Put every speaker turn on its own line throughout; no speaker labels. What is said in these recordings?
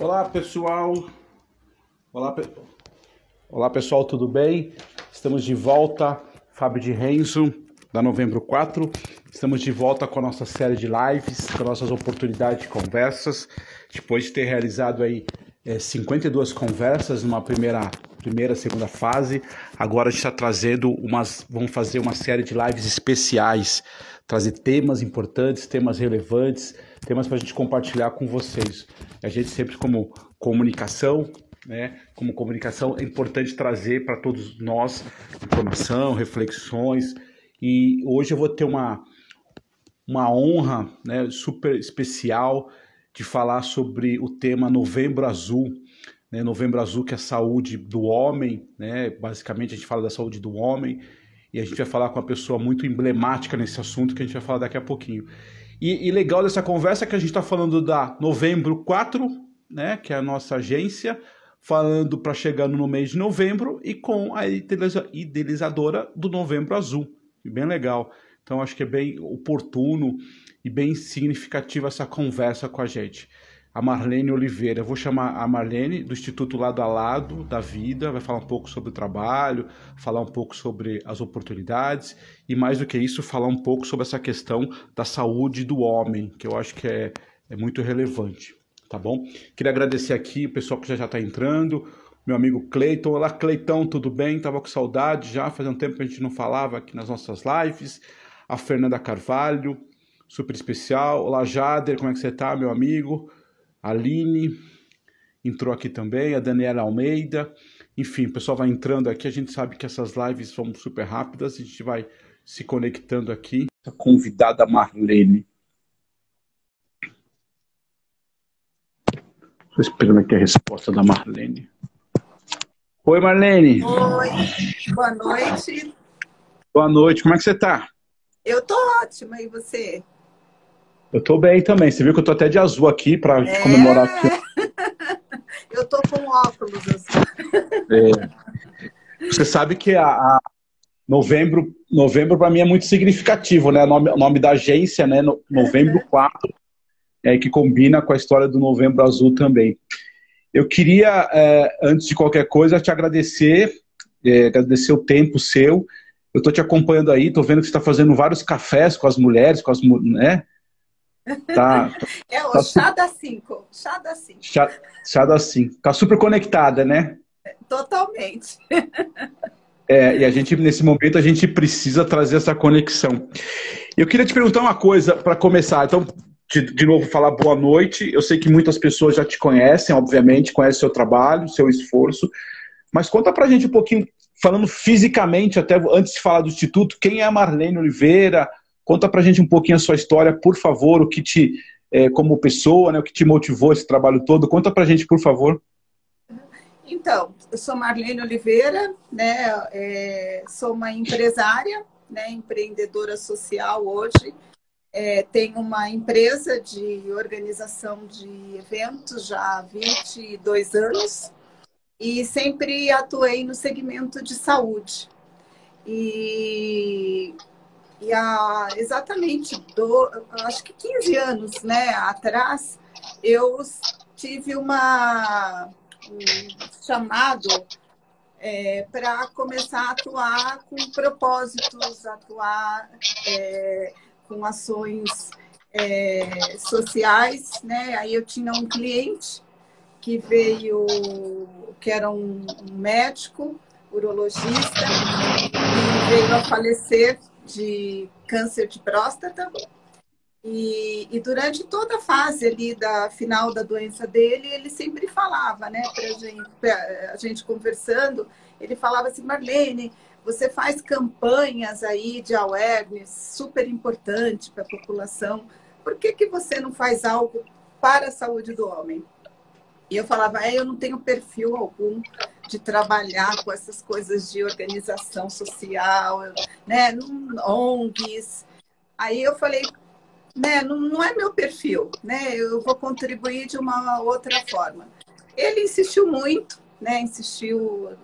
Olá, pessoal. Olá, pe... Olá, pessoal, tudo bem? Estamos de volta. Fábio de Renzo, da Novembro 4. Estamos de volta com a nossa série de lives, com nossas oportunidades de conversas. Depois de ter realizado aí é, 52 conversas numa primeira, primeira, segunda fase, agora a gente está trazendo umas. Vamos fazer uma série de lives especiais, trazer temas importantes, temas relevantes, temas para a gente compartilhar com vocês. A gente sempre como comunicação, né? Como comunicação é importante trazer para todos nós informação, reflexões. E hoje eu vou ter uma uma honra, né, super especial de falar sobre o tema Novembro Azul. Né? Novembro Azul que é a saúde do homem, né? Basicamente a gente fala da saúde do homem e a gente vai falar com uma pessoa muito emblemática nesse assunto que a gente vai falar daqui a pouquinho. E, e legal dessa conversa que a gente está falando da Novembro 4, né, que é a nossa agência, falando para chegando no mês de novembro e com a idealizadora do Novembro Azul. Bem legal. Então acho que é bem oportuno e bem significativa essa conversa com a gente. A Marlene Oliveira, eu vou chamar a Marlene do Instituto Lado a Lado da Vida, vai falar um pouco sobre o trabalho, falar um pouco sobre as oportunidades e mais do que isso, falar um pouco sobre essa questão da saúde do homem, que eu acho que é, é muito relevante tá bom? Queria agradecer aqui o pessoal que já está entrando, meu amigo Cleiton. Olá, Cleitão, tudo bem? Tava com saudade já, faz um tempo que a gente não falava aqui nas nossas lives. A Fernanda Carvalho, super especial. Olá, Jader, como é que você tá, meu amigo? A Aline entrou aqui também, a Daniela Almeida. Enfim, o pessoal vai entrando aqui, a gente sabe que essas lives são super rápidas, a gente vai se conectando aqui. A convidada Marlene. Estou esperando aqui a resposta da Marlene. Oi, Marlene.
Oi, boa noite.
Boa noite, como é que você está?
Eu tô ótima, e você?
Eu tô bem também. Você viu que eu tô até de azul aqui para é... comemorar aqui.
eu tô com óculos.
É. Você sabe que a, a novembro, novembro para mim é muito significativo, né? O nome, nome da agência, né? Novembro 4 é, que combina com a história do Novembro Azul também. Eu queria, é, antes de qualquer coisa, te agradecer, é, agradecer o tempo seu. Eu estou te acompanhando aí, estou vendo que você está fazendo vários cafés com as mulheres, com as né?
Tá, é o tá chá da cinco, chá da cinco.
Chá, chá da cinco. Tá super conectada, né?
Totalmente.
É, e a gente, nesse momento, a gente precisa trazer essa conexão. Eu queria te perguntar uma coisa para começar. Então, de, de novo falar boa noite. Eu sei que muitas pessoas já te conhecem, obviamente, conhecem seu trabalho, seu esforço. Mas conta pra gente um pouquinho, falando fisicamente, até antes de falar do Instituto, quem é a Marlene Oliveira? Conta pra gente um pouquinho a sua história, por favor, o que te, é, como pessoa, né, o que te motivou esse trabalho todo. Conta pra gente, por favor.
Então, eu sou Marlene Oliveira, né, é, sou uma empresária, né, empreendedora social hoje, é, tenho uma empresa de organização de eventos já há 22 anos e sempre atuei no segmento de saúde. E, há exatamente, do, acho que 15 anos né, atrás, eu tive uma, um chamado é, para começar a atuar com propósitos, atuar é, com ações é, sociais, né? Aí eu tinha um cliente que veio, que era um, um médico, urologista, e veio a falecer de câncer de próstata. E, e, durante toda a fase ali da final da doença dele, ele sempre falava, né, pra gente, pra a gente conversando, ele falava assim, Marlene, você faz campanhas aí de awareness super importante para a população. Por que, que você não faz algo para a saúde do homem? E eu falava, é, eu não tenho perfil algum de trabalhar com essas coisas de organização social, né, ONGs. Aí eu falei, né, não, não é meu perfil, né, eu vou contribuir de uma outra forma. Ele insistiu muito, né, insistiu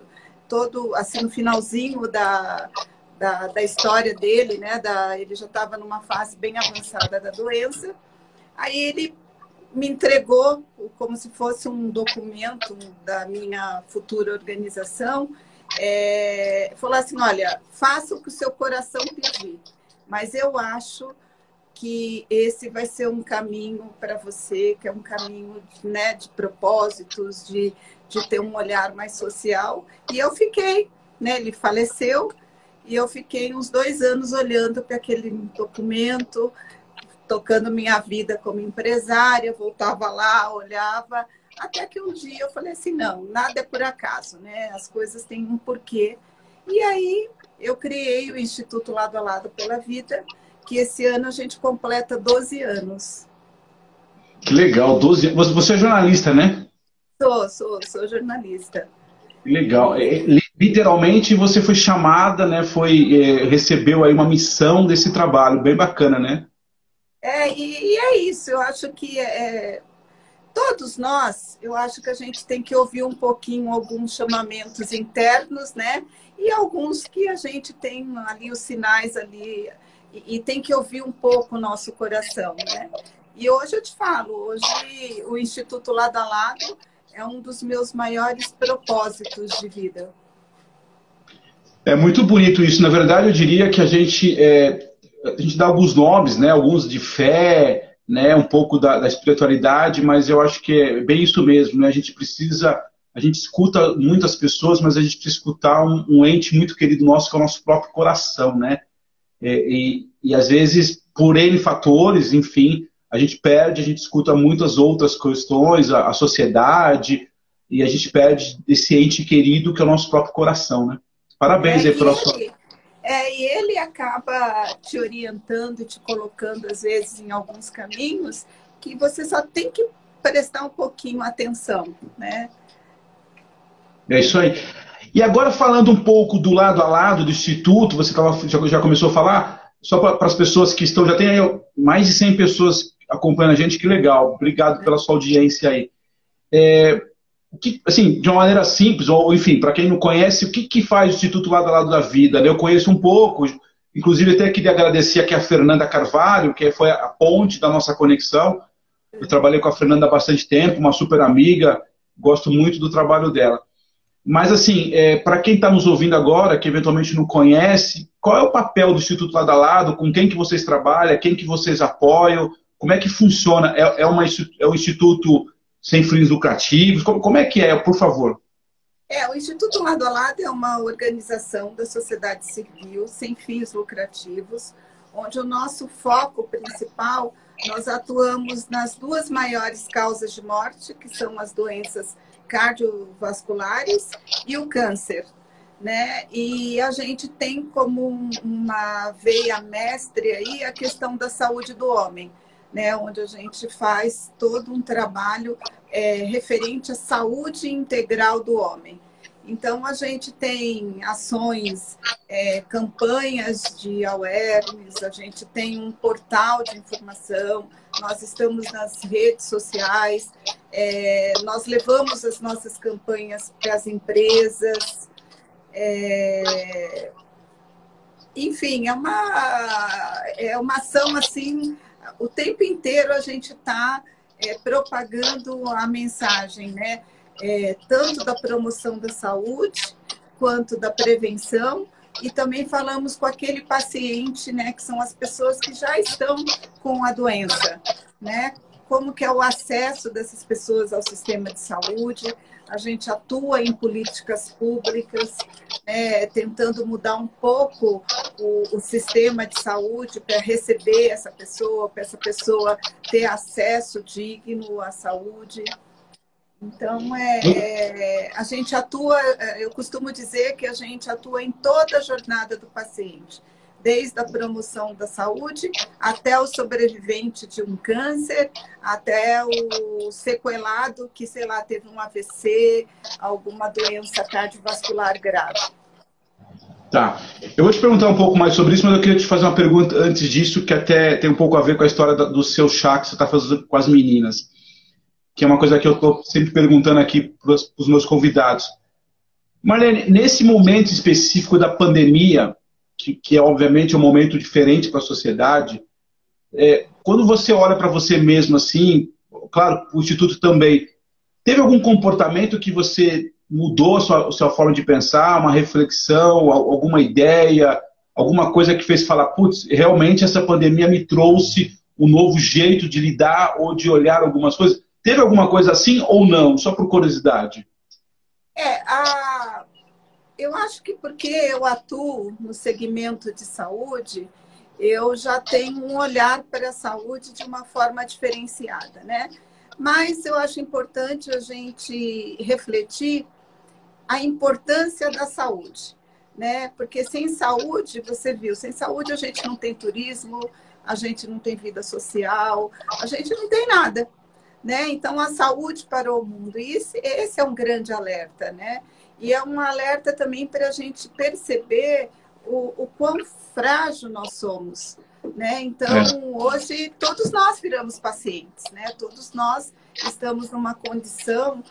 todo, assim, no finalzinho da, da, da história dele, né? Da, ele já estava numa fase bem avançada da doença. Aí ele me entregou como se fosse um documento da minha futura organização. É, falou assim: olha, faça o que o seu coração pedir, mas eu acho que esse vai ser um caminho para você, que é um caminho né, de propósitos, de, de ter um olhar mais social. E eu fiquei, né, ele faleceu, e eu fiquei uns dois anos olhando para aquele documento, tocando minha vida como empresária, voltava lá, olhava, até que um dia eu falei assim, não, nada é por acaso, né? As coisas têm um porquê. E aí eu criei o Instituto Lado a Lado pela Vida, que esse ano a gente completa 12 anos.
Que legal, 12 anos. Você é jornalista, né?
Sou, sou, sou jornalista.
Que legal. É, literalmente você foi chamada, né? Foi, é, recebeu aí uma missão desse trabalho, bem bacana, né?
É, e, e é isso, eu acho que é, todos nós, eu acho que a gente tem que ouvir um pouquinho alguns chamamentos internos, né? E alguns que a gente tem ali os sinais ali e, e tem que ouvir um pouco o nosso coração, né? E hoje eu te falo, hoje o Instituto Lado a Lado é um dos meus maiores propósitos de vida.
É muito bonito isso. Na verdade, eu diria que a gente é, a gente dá alguns nomes, né? Alguns de fé, né? Um pouco da, da espiritualidade, mas eu acho que é bem isso mesmo, né? A gente precisa, a gente escuta muitas pessoas, mas a gente precisa escutar um, um ente muito querido nosso, que é o nosso próprio coração, né? E, e, e às vezes, por N fatores, enfim, a gente perde, a gente escuta muitas outras questões, a, a sociedade, e a gente perde esse ente querido que é o nosso próprio coração, né? Parabéns é, aí pela sua
é, e ele acaba te orientando te colocando, às vezes, em alguns caminhos que você só tem que prestar um pouquinho atenção, né?
É isso aí. E agora falando um pouco do lado a lado do Instituto, você tava, já, já começou a falar, só para as pessoas que estão, já tem aí mais de 100 pessoas acompanhando a gente, que legal. Obrigado pela sua audiência aí. É, que, assim, de uma maneira simples, ou enfim, para quem não conhece, o que, que faz o Instituto Lado a Lado da Vida? Né? Eu conheço um pouco, inclusive até queria agradecer aqui a Fernanda Carvalho, que foi a ponte da nossa conexão. Eu trabalhei com a Fernanda há bastante tempo, uma super amiga, gosto muito do trabalho dela. Mas, assim, é, para quem está nos ouvindo agora, que eventualmente não conhece, qual é o papel do Instituto Lado a Lado? Com quem que vocês trabalham? Quem que vocês apoiam? Como é que funciona? É, é, uma, é um instituto sem fins lucrativos? Como, como é que é, por favor?
É, o Instituto Lado a Lado é uma organização da sociedade civil sem fins lucrativos, onde o nosso foco principal, nós atuamos nas duas maiores causas de morte, que são as doenças cardiovasculares e o câncer. Né? E a gente tem como uma veia mestre aí a questão da saúde do homem né, onde a gente faz todo um trabalho é, referente à saúde integral do homem. Então, a gente tem ações, é, campanhas de awareness, a gente tem um portal de informação, nós estamos nas redes sociais, é, nós levamos as nossas campanhas para as empresas. É, enfim, é uma, é uma ação assim o tempo inteiro a gente está é, propagando a mensagem, né? É, tanto da promoção da saúde quanto da prevenção e também falamos com aquele paciente, né, que são as pessoas que já estão com a doença, né? Como que é o acesso dessas pessoas ao sistema de saúde? A gente atua em políticas públicas, né, tentando mudar um pouco o, o sistema de saúde para receber essa pessoa, para essa pessoa ter acesso digno à saúde. Então, é, é, a gente atua, é, eu costumo dizer que a gente atua em toda a jornada do paciente desde a promoção da saúde até o sobrevivente de um câncer, até o sequelado que, sei lá, teve um AVC, alguma doença cardiovascular grave.
Tá. Eu vou te perguntar um pouco mais sobre isso, mas eu queria te fazer uma pergunta antes disso, que até tem um pouco a ver com a história do seu chá que você está fazendo com as meninas. Que é uma coisa que eu estou sempre perguntando aqui para os meus convidados. Marlene, nesse momento específico da pandemia, que, que é obviamente um momento diferente para a sociedade, é, quando você olha para você mesmo assim, claro, o Instituto também. Teve algum comportamento que você mudou a sua, a sua forma de pensar, uma reflexão, alguma ideia, alguma coisa que fez falar, putz, realmente essa pandemia me trouxe um novo jeito de lidar ou de olhar algumas coisas? Teve alguma coisa assim ou não? Só por curiosidade.
É, a... eu acho que porque eu atuo no segmento de saúde, eu já tenho um olhar para a saúde de uma forma diferenciada, né? Mas eu acho importante a gente refletir a importância da saúde, né? Porque sem saúde, você viu, sem saúde a gente não tem turismo, a gente não tem vida social, a gente não tem nada, né? Então a saúde para o mundo, e esse, esse é um grande alerta, né? E é um alerta também para a gente perceber o, o quão frágil nós somos. Né? Então, é. hoje, todos nós viramos pacientes, né? todos nós estamos numa condição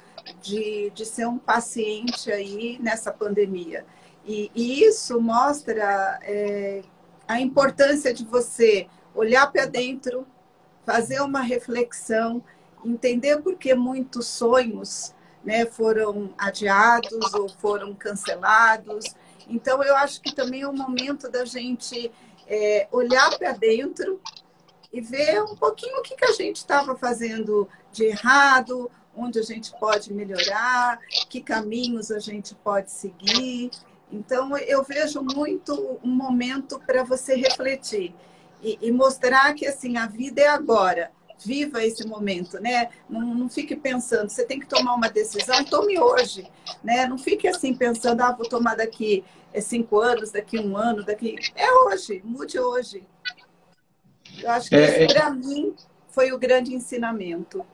de, de ser um paciente aí nessa pandemia. E, e isso mostra é, a importância de você olhar para dentro, fazer uma reflexão, entender por que muitos sonhos né, foram adiados ou foram cancelados, então, eu acho que também é o momento da gente é, olhar para dentro e ver um pouquinho o que, que a gente estava fazendo de errado, onde a gente pode melhorar, que caminhos a gente pode seguir. Então, eu vejo muito um momento para você refletir e, e, mostrar que assim a vida é agora viva esse momento, né? Não, não fique pensando, você tem que tomar uma decisão, tome hoje, né? Não fique assim pensando, ah, vou tomar daqui é, cinco anos, daqui um ano, daqui. É hoje, mude hoje. Eu acho que é, isso, é. para mim, foi o grande ensinamento.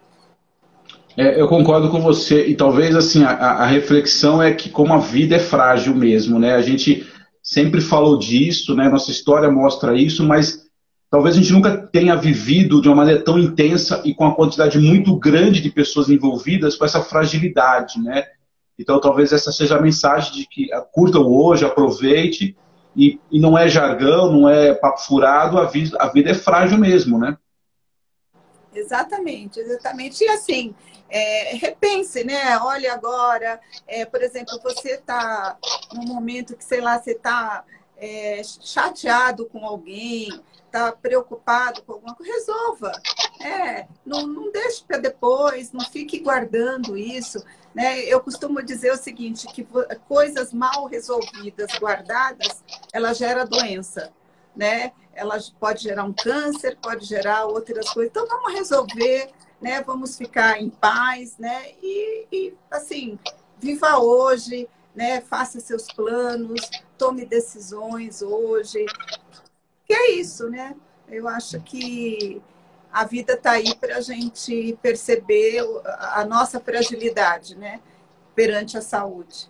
É, eu concordo com você, e talvez assim, a, a reflexão é que como a vida é frágil mesmo, né? A gente sempre falou disso, né? Nossa história mostra isso, mas talvez a gente nunca tenha vivido de uma maneira tão intensa e com a quantidade muito grande de pessoas envolvidas com essa fragilidade, né? Então talvez essa seja a mensagem de que curta o hoje, aproveite e, e não é jargão, não é papo furado, a vida, a vida é frágil mesmo, né?
Exatamente, exatamente. E assim, é, repense, né? Olha agora, é, por exemplo, você está num momento que, sei lá, você está é, chateado com alguém, está preocupado com alguma coisa, resolva. É, não, não deixe para depois, não fique guardando isso. Né? Eu costumo dizer o seguinte, que coisas mal resolvidas, guardadas, ela gera doença. Né? Ela pode gerar um câncer, pode gerar outras coisas. Então, vamos resolver, né? vamos ficar em paz, né? E, e assim, viva hoje, né? faça seus planos, tome decisões hoje, que é isso, né? Eu acho que a vida está aí para a gente perceber a nossa fragilidade, né? Perante a saúde.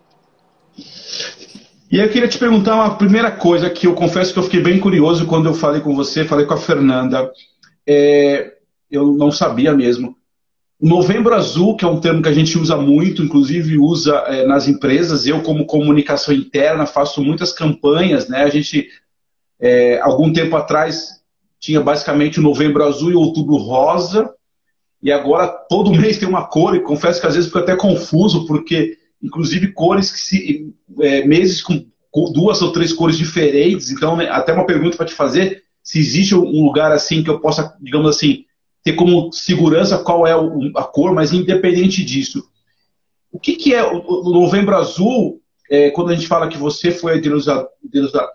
E eu queria te perguntar uma primeira coisa que eu confesso que eu fiquei bem curioso quando eu falei com você, falei com a Fernanda. É, eu não sabia mesmo. Novembro Azul, que é um termo que a gente usa muito, inclusive usa é, nas empresas. Eu, como comunicação interna, faço muitas campanhas, né? A gente é, algum tempo atrás tinha basicamente o novembro azul e outubro rosa, e agora todo mês tem uma cor, e confesso que às vezes fico até confuso, porque inclusive cores que se. É, meses com duas ou três cores diferentes, então né, até uma pergunta para te fazer, se existe um lugar assim que eu possa, digamos assim, ter como segurança qual é a cor, mas independente disso. O que, que é o novembro azul? É, quando a gente fala que você foi a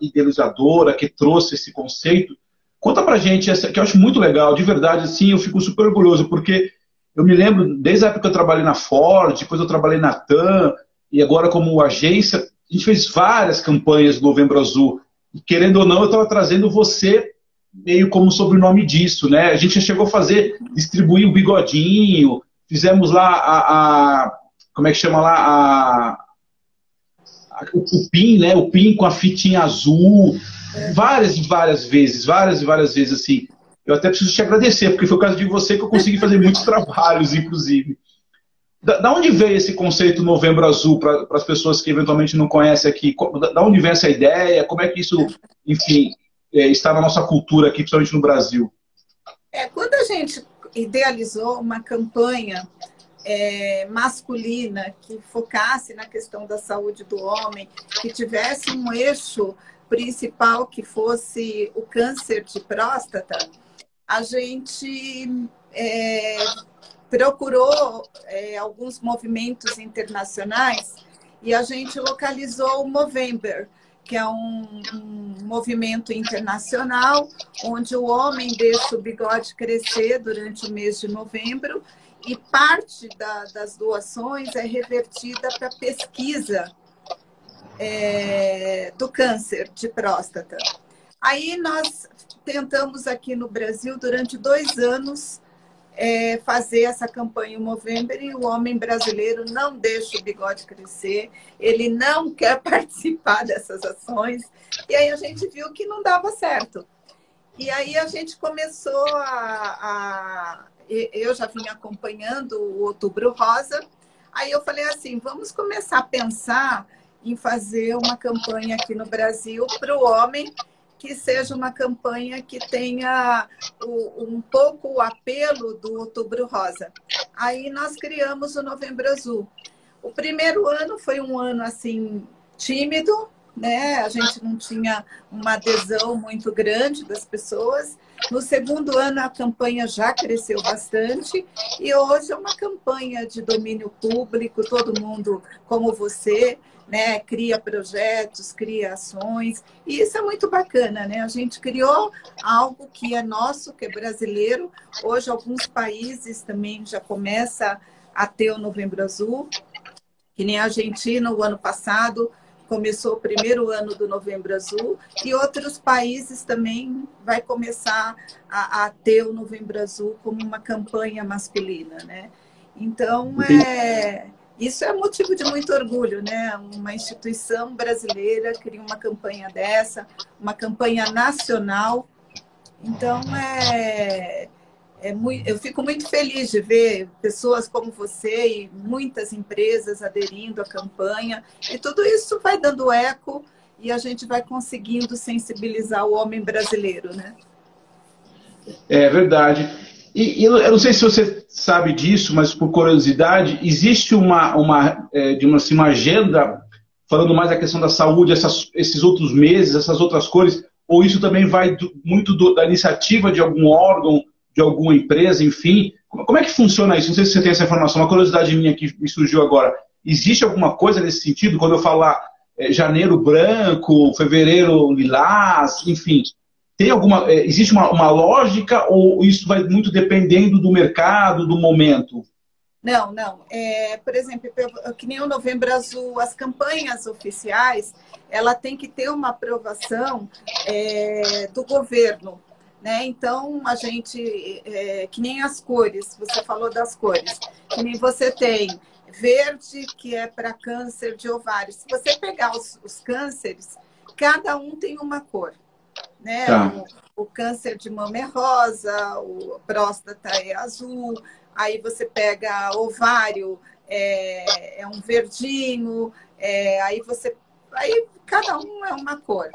idealizadora, que trouxe esse conceito, conta pra gente, essa, que eu acho muito legal, de verdade, assim, eu fico super orgulhoso, porque eu me lembro, desde a época que eu trabalhei na Ford, depois eu trabalhei na TAM, e agora como agência, a gente fez várias campanhas do Novembro Azul, e querendo ou não, eu estava trazendo você meio como sobrenome disso, né? A gente já chegou a fazer, distribuir o bigodinho, fizemos lá a, a como é que chama lá, a, o, PIN, né? O PIN com a fitinha azul, várias e várias vezes, várias e várias vezes assim. Eu até preciso te agradecer, porque foi por causa de você que eu consegui fazer muitos trabalhos, inclusive. Da, da, onde veio esse conceito Novembro Azul para as pessoas que eventualmente não conhecem aqui? Da, da, onde vem essa ideia? Como é que isso, enfim, é, está na nossa cultura aqui, principalmente no Brasil?
É, quando a gente idealizou uma campanha é, masculina que focasse na questão da saúde do homem, que tivesse um eixo principal que fosse o câncer de próstata, a gente é, procurou é, alguns movimentos internacionais e a gente localizou o Movember, que é um, um, movimento internacional onde o homem deixa o bigode crescer durante o mês de novembro e parte da, das doações é revertida para pesquisa é, do câncer de próstata. Aí nós tentamos aqui no Brasil, durante dois anos, é, fazer essa campanha em Movember e o homem brasileiro não deixa o bigode crescer, ele não quer participar dessas ações. E aí a gente viu que não dava certo. E aí a gente começou a, a eu já vinha acompanhando o Outubro Rosa. Aí eu falei assim, vamos começar a pensar em fazer uma campanha aqui no Brasil para o homem que seja uma campanha que tenha um pouco o apelo do Outubro Rosa. Aí nós criamos o Novembro Azul. O primeiro ano foi um ano assim tímido, né? A gente não tinha uma adesão muito grande das pessoas. No segundo ano, a campanha já cresceu bastante e hoje é uma campanha de domínio público, todo mundo, como você, né, cria projetos, cria ações, e isso é muito bacana, né? A gente criou algo que é nosso, que é brasileiro. Hoje, alguns países também já começam a ter o Novembro Azul, que nem a Argentina, o ano passado, começou o primeiro ano do Novembro Azul, e outros países também vai começar a, a ter o Novembro Azul como uma campanha masculina, né? Então, é, isso é motivo de muito orgulho, né? Uma instituição brasileira cria uma campanha dessa, uma campanha nacional. Então, é, é muito, eu fico muito feliz de ver pessoas como você e muitas empresas aderindo à campanha. E tudo isso vai dando eco e a gente vai conseguindo sensibilizar o homem brasileiro, né?
É verdade. E, eu não sei se você sabe disso, mas por curiosidade, existe uma, uma, é, de uma, assim, uma agenda falando mais da questão da saúde, essas, esses outros meses, essas outras cores, ou isso também vai do, muito do, da iniciativa de algum órgão de alguma empresa, enfim. Como é que funciona isso? Não sei se você tem essa informação. Uma curiosidade minha que me surgiu agora. Existe alguma coisa nesse sentido? Quando eu falar é, janeiro branco, fevereiro lilás, enfim. Tem alguma, é, existe uma, uma lógica ou isso vai muito dependendo do mercado, do momento?
Não, não. É, por exemplo, que nem o Novembro Azul, as campanhas oficiais, ela tem que ter uma aprovação é, do governo. Né? Então, a gente, é, que nem as cores, você falou das cores, que nem você tem verde, que é para câncer de ovário. Se você pegar os, os cânceres, cada um tem uma cor. Né? Tá. O, o, câncer de mama é rosa, o próstata é azul, aí você pega ovário, é, é um verdinho, é, aí você. Aí cada um é uma cor.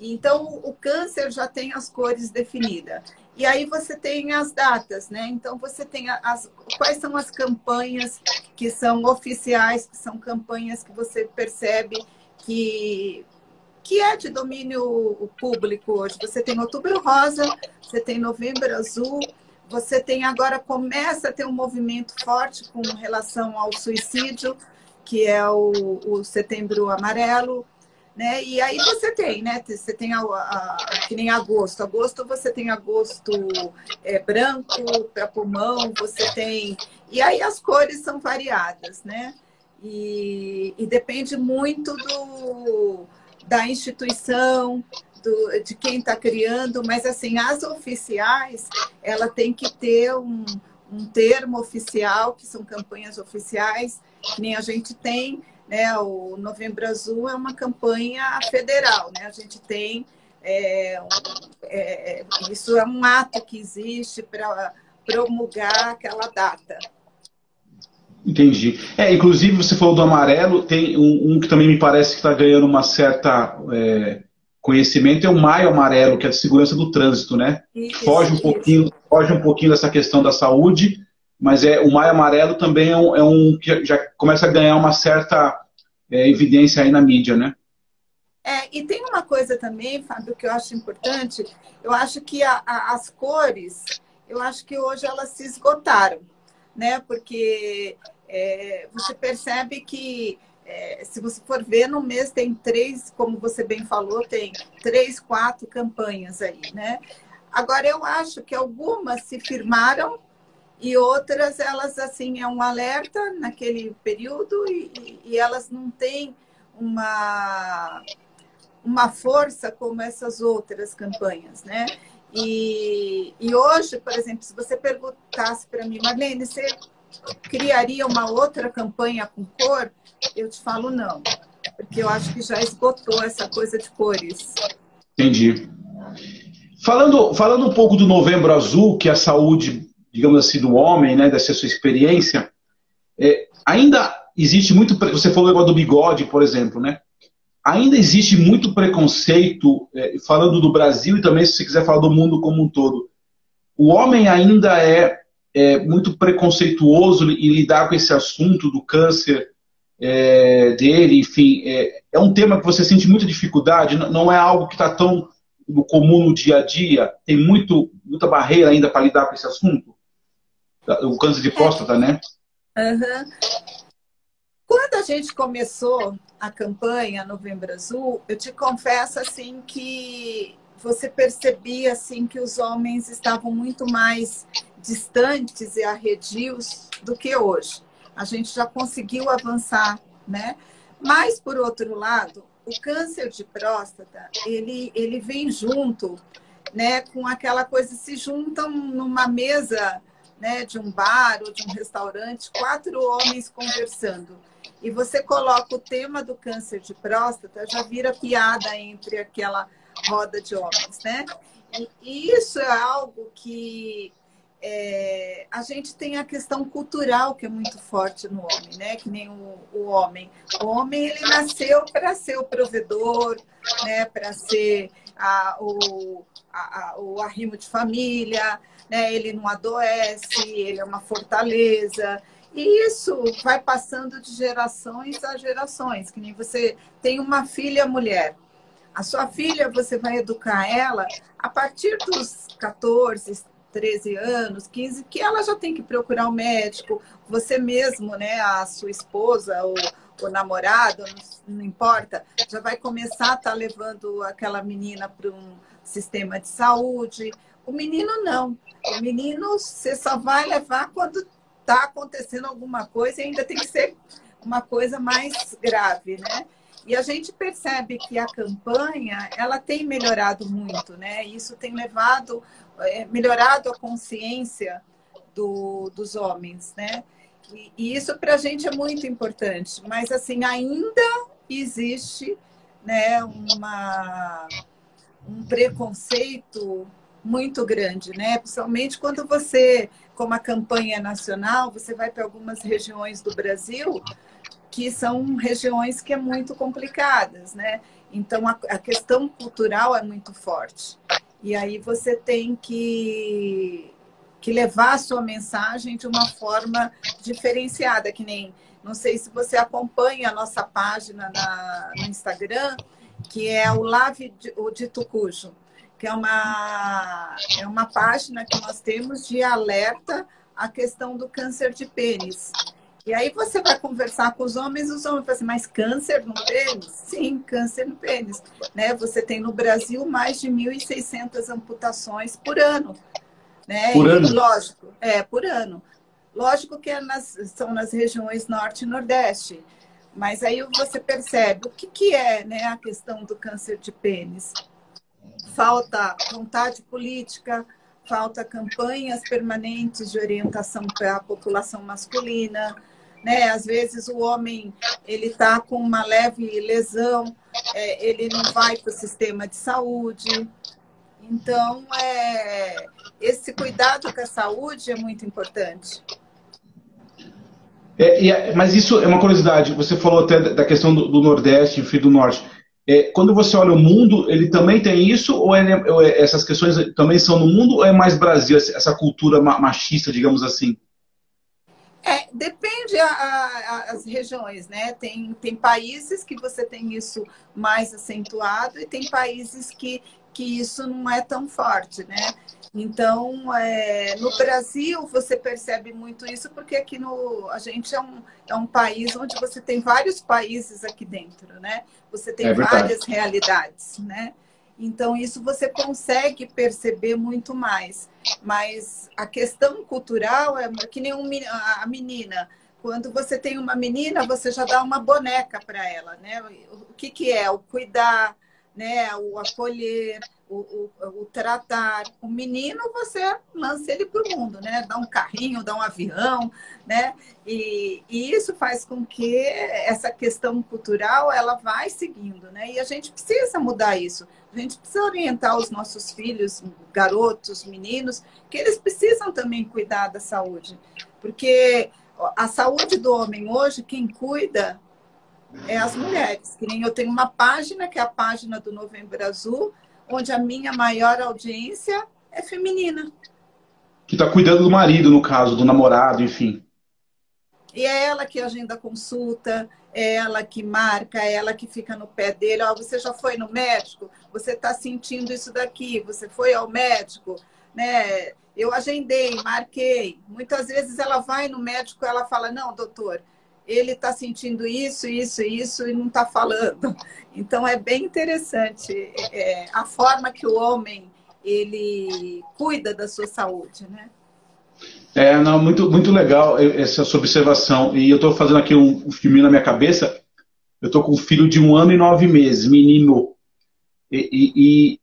Então, o câncer já tem as cores definidas. E aí você tem as datas, né? Então você tem as quais são as campanhas que são oficiais, que são campanhas que você percebe que que é de domínio público hoje. Você tem Outubro Rosa, você tem Novembro Azul, você tem agora começa a ter um movimento forte com relação ao suicídio, que é o, o Setembro Amarelo. Né? E aí você tem, né? Você tem a, a, que nem agosto. Agosto você tem agosto é, branco para pulmão, você tem. E aí as cores são variadas, né? E, e depende muito do, da instituição, do, de quem está criando, mas assim, as oficiais, ela tem que ter um, um termo oficial, que são campanhas oficiais, nem a gente tem, né? O Novembro Azul é uma campanha federal, né? A gente tem é, é, isso é um ato que existe para promulgar aquela data.
Entendi. É, inclusive você falou do amarelo, tem um, um que também me parece que está ganhando uma certa é, conhecimento, é o maio amarelo, que é a segurança do trânsito, né? Isso, foge um pouquinho, foge um pouquinho dessa questão da saúde, mas é o maio amarelo também é um, é um que já começa a ganhar uma certa é, evidência aí na mídia, né?
É, e tem uma coisa também, Fábio, que eu acho importante. Eu acho que a, a, as cores, eu acho que hoje elas se esgotaram, né? Porque é, você percebe que é, se você for ver, no mês tem três, como você bem falou, tem três, quatro campanhas aí, né? Agora, eu acho que algumas se firmaram e outras, elas, assim, é um alerta naquele período e, e elas não têm uma uma força como essas outras campanhas, né? E, e hoje, por exemplo, se você perguntasse para mim, Marlene, você criaria uma outra campanha com cor? Eu te falo não, porque eu acho que já esgotou essa coisa de cores.
Entendi. Falando, falando um pouco do Novembro Azul, que é a saúde, digamos assim, do homem, né, dessa sua experiência, é, ainda existe muito. Você falou agora do bigode, por exemplo, né? ainda existe muito preconceito, é, falando do Brasil e também, se você quiser falar do mundo como um todo. O homem ainda é, é muito preconceituoso em lidar com esse assunto do câncer é, dele, enfim. É, é, um tema que você sente muita dificuldade, não é algo que está tão comum no dia a dia, tem muito, muita barreira ainda para lidar com esse assunto. O câncer de próstata, né?
Uhum. Quando a gente começou a campanha Novembro Azul, eu te confesso assim que você percebia assim que os homens estavam muito mais distantes e arredios do que hoje. A gente já conseguiu avançar, né? Mas por outro lado, o câncer de próstata, ele ele vem junto, né, com aquela coisa se juntam numa mesa, né, de um bar ou de um restaurante, quatro homens conversando e você coloca o tema do câncer de próstata, já vira piada entre aquela roda de homens, né? E, isso é algo que é, a gente tem a questão cultural que é muito forte no homem, né? Que nem o, o homem. O homem ele nasceu para ser o provedor, né? Para ser a, o, a, a, o arrimo de família, né? Ele não adoece, ele é uma fortaleza. E isso vai passando de gerações a gerações, que nem você tem uma filha mulher. A sua filha, você vai educar ela a partir dos 14, 13 anos, 15, que ela já tem que procurar o um médico, você mesmo, né, a sua esposa ou o namorado, não, importa, já vai começar a estar tá levando aquela menina para um sistema de saúde. O menino não. O menino você só vai levar quando está acontecendo alguma coisa e ainda tem que ser uma coisa mais grave, né? E a gente percebe que a campanha ela tem melhorado muito, né? Isso tem levado, melhorado a consciência do, dos homens, né? E, e isso para a gente é muito importante. Mas assim ainda existe, né? Uma um preconceito muito grande, né? Principalmente quando você, como a campanha nacional, você vai para algumas regiões do Brasil que são regiões que é muito complicadas, né? Então a, a questão cultural é muito forte. E aí você tem que, que levar a sua mensagem de uma forma diferenciada, que nem não sei se você acompanha a nossa página na, no Instagram, que é o Lave o de Tucujo que é uma, é uma página que nós temos de alerta à questão do câncer de pênis. E aí você vai conversar com os homens, os homens falam assim, mas câncer no pênis? Sim, câncer no pênis. Né? Você tem no Brasil mais de 1.600 amputações por ano. Né?
Por ano?
lógico, é, por ano. Lógico que é nas, são nas regiões norte e nordeste. Mas aí você percebe o que, que é né, a questão do câncer de pênis falta vontade política, falta campanhas permanentes de orientação para a população masculina, né? Às vezes o homem ele está com uma leve lesão, é, ele não vai para o sistema de saúde. Então, é, esse cuidado com a saúde é muito importante.
É, é, mas isso é uma curiosidade. Você falou até da questão do, do Nordeste, enfim, do Norte. É, quando você olha o mundo, ele também tem isso? Ou, ele, ou essas questões também são no mundo? Ou é mais Brasil, essa cultura machista, digamos assim?
É, depende a, a, as regiões, né? Tem, tem países que você tem isso mais acentuado e tem países que, que isso não é tão forte, né? Então, é, no Brasil, você percebe muito isso, porque aqui no, a gente é um, é um país onde você tem vários países aqui dentro, né? Você tem é várias realidades, né? Então, isso você consegue perceber muito mais. Mas a questão cultural é que nem um, a menina. Quando você tem uma menina, você já dá uma boneca para ela, né? O que, que é? O cuidar, né? o acolher, o, o, o, tratar. O menino, você lança ele para o mundo, né? Dá um carrinho, dá um avião, né? E, e, isso faz com que essa questão cultural ela vai seguindo, né? E a gente precisa mudar isso. A gente precisa orientar os nossos filhos, garotos, meninos, que eles precisam também cuidar da saúde. Porque a saúde do homem hoje, quem cuida é as mulheres. Que nem eu tenho uma página, que é a página do Novembro Azul, onde a minha maior audiência é feminina.
Que está cuidando do marido, no caso, do namorado, enfim.
E é ela que agenda a consulta, é ela que marca, é ela que fica no pé dele. Ó, você já foi no médico? Você está sentindo isso daqui? Você foi ao médico? Né? Eu agendei, marquei. Muitas vezes ela vai no médico ela fala, não, doutor, ele está sentindo isso, isso, isso e não está falando. Então é bem interessante é, a forma que o homem ele cuida da sua saúde, né?
É, não, muito, muito legal essa sua observação. E eu estou fazendo aqui um, um filminho na minha cabeça. Eu estou com um filho de um ano e nove meses, menino. E, e,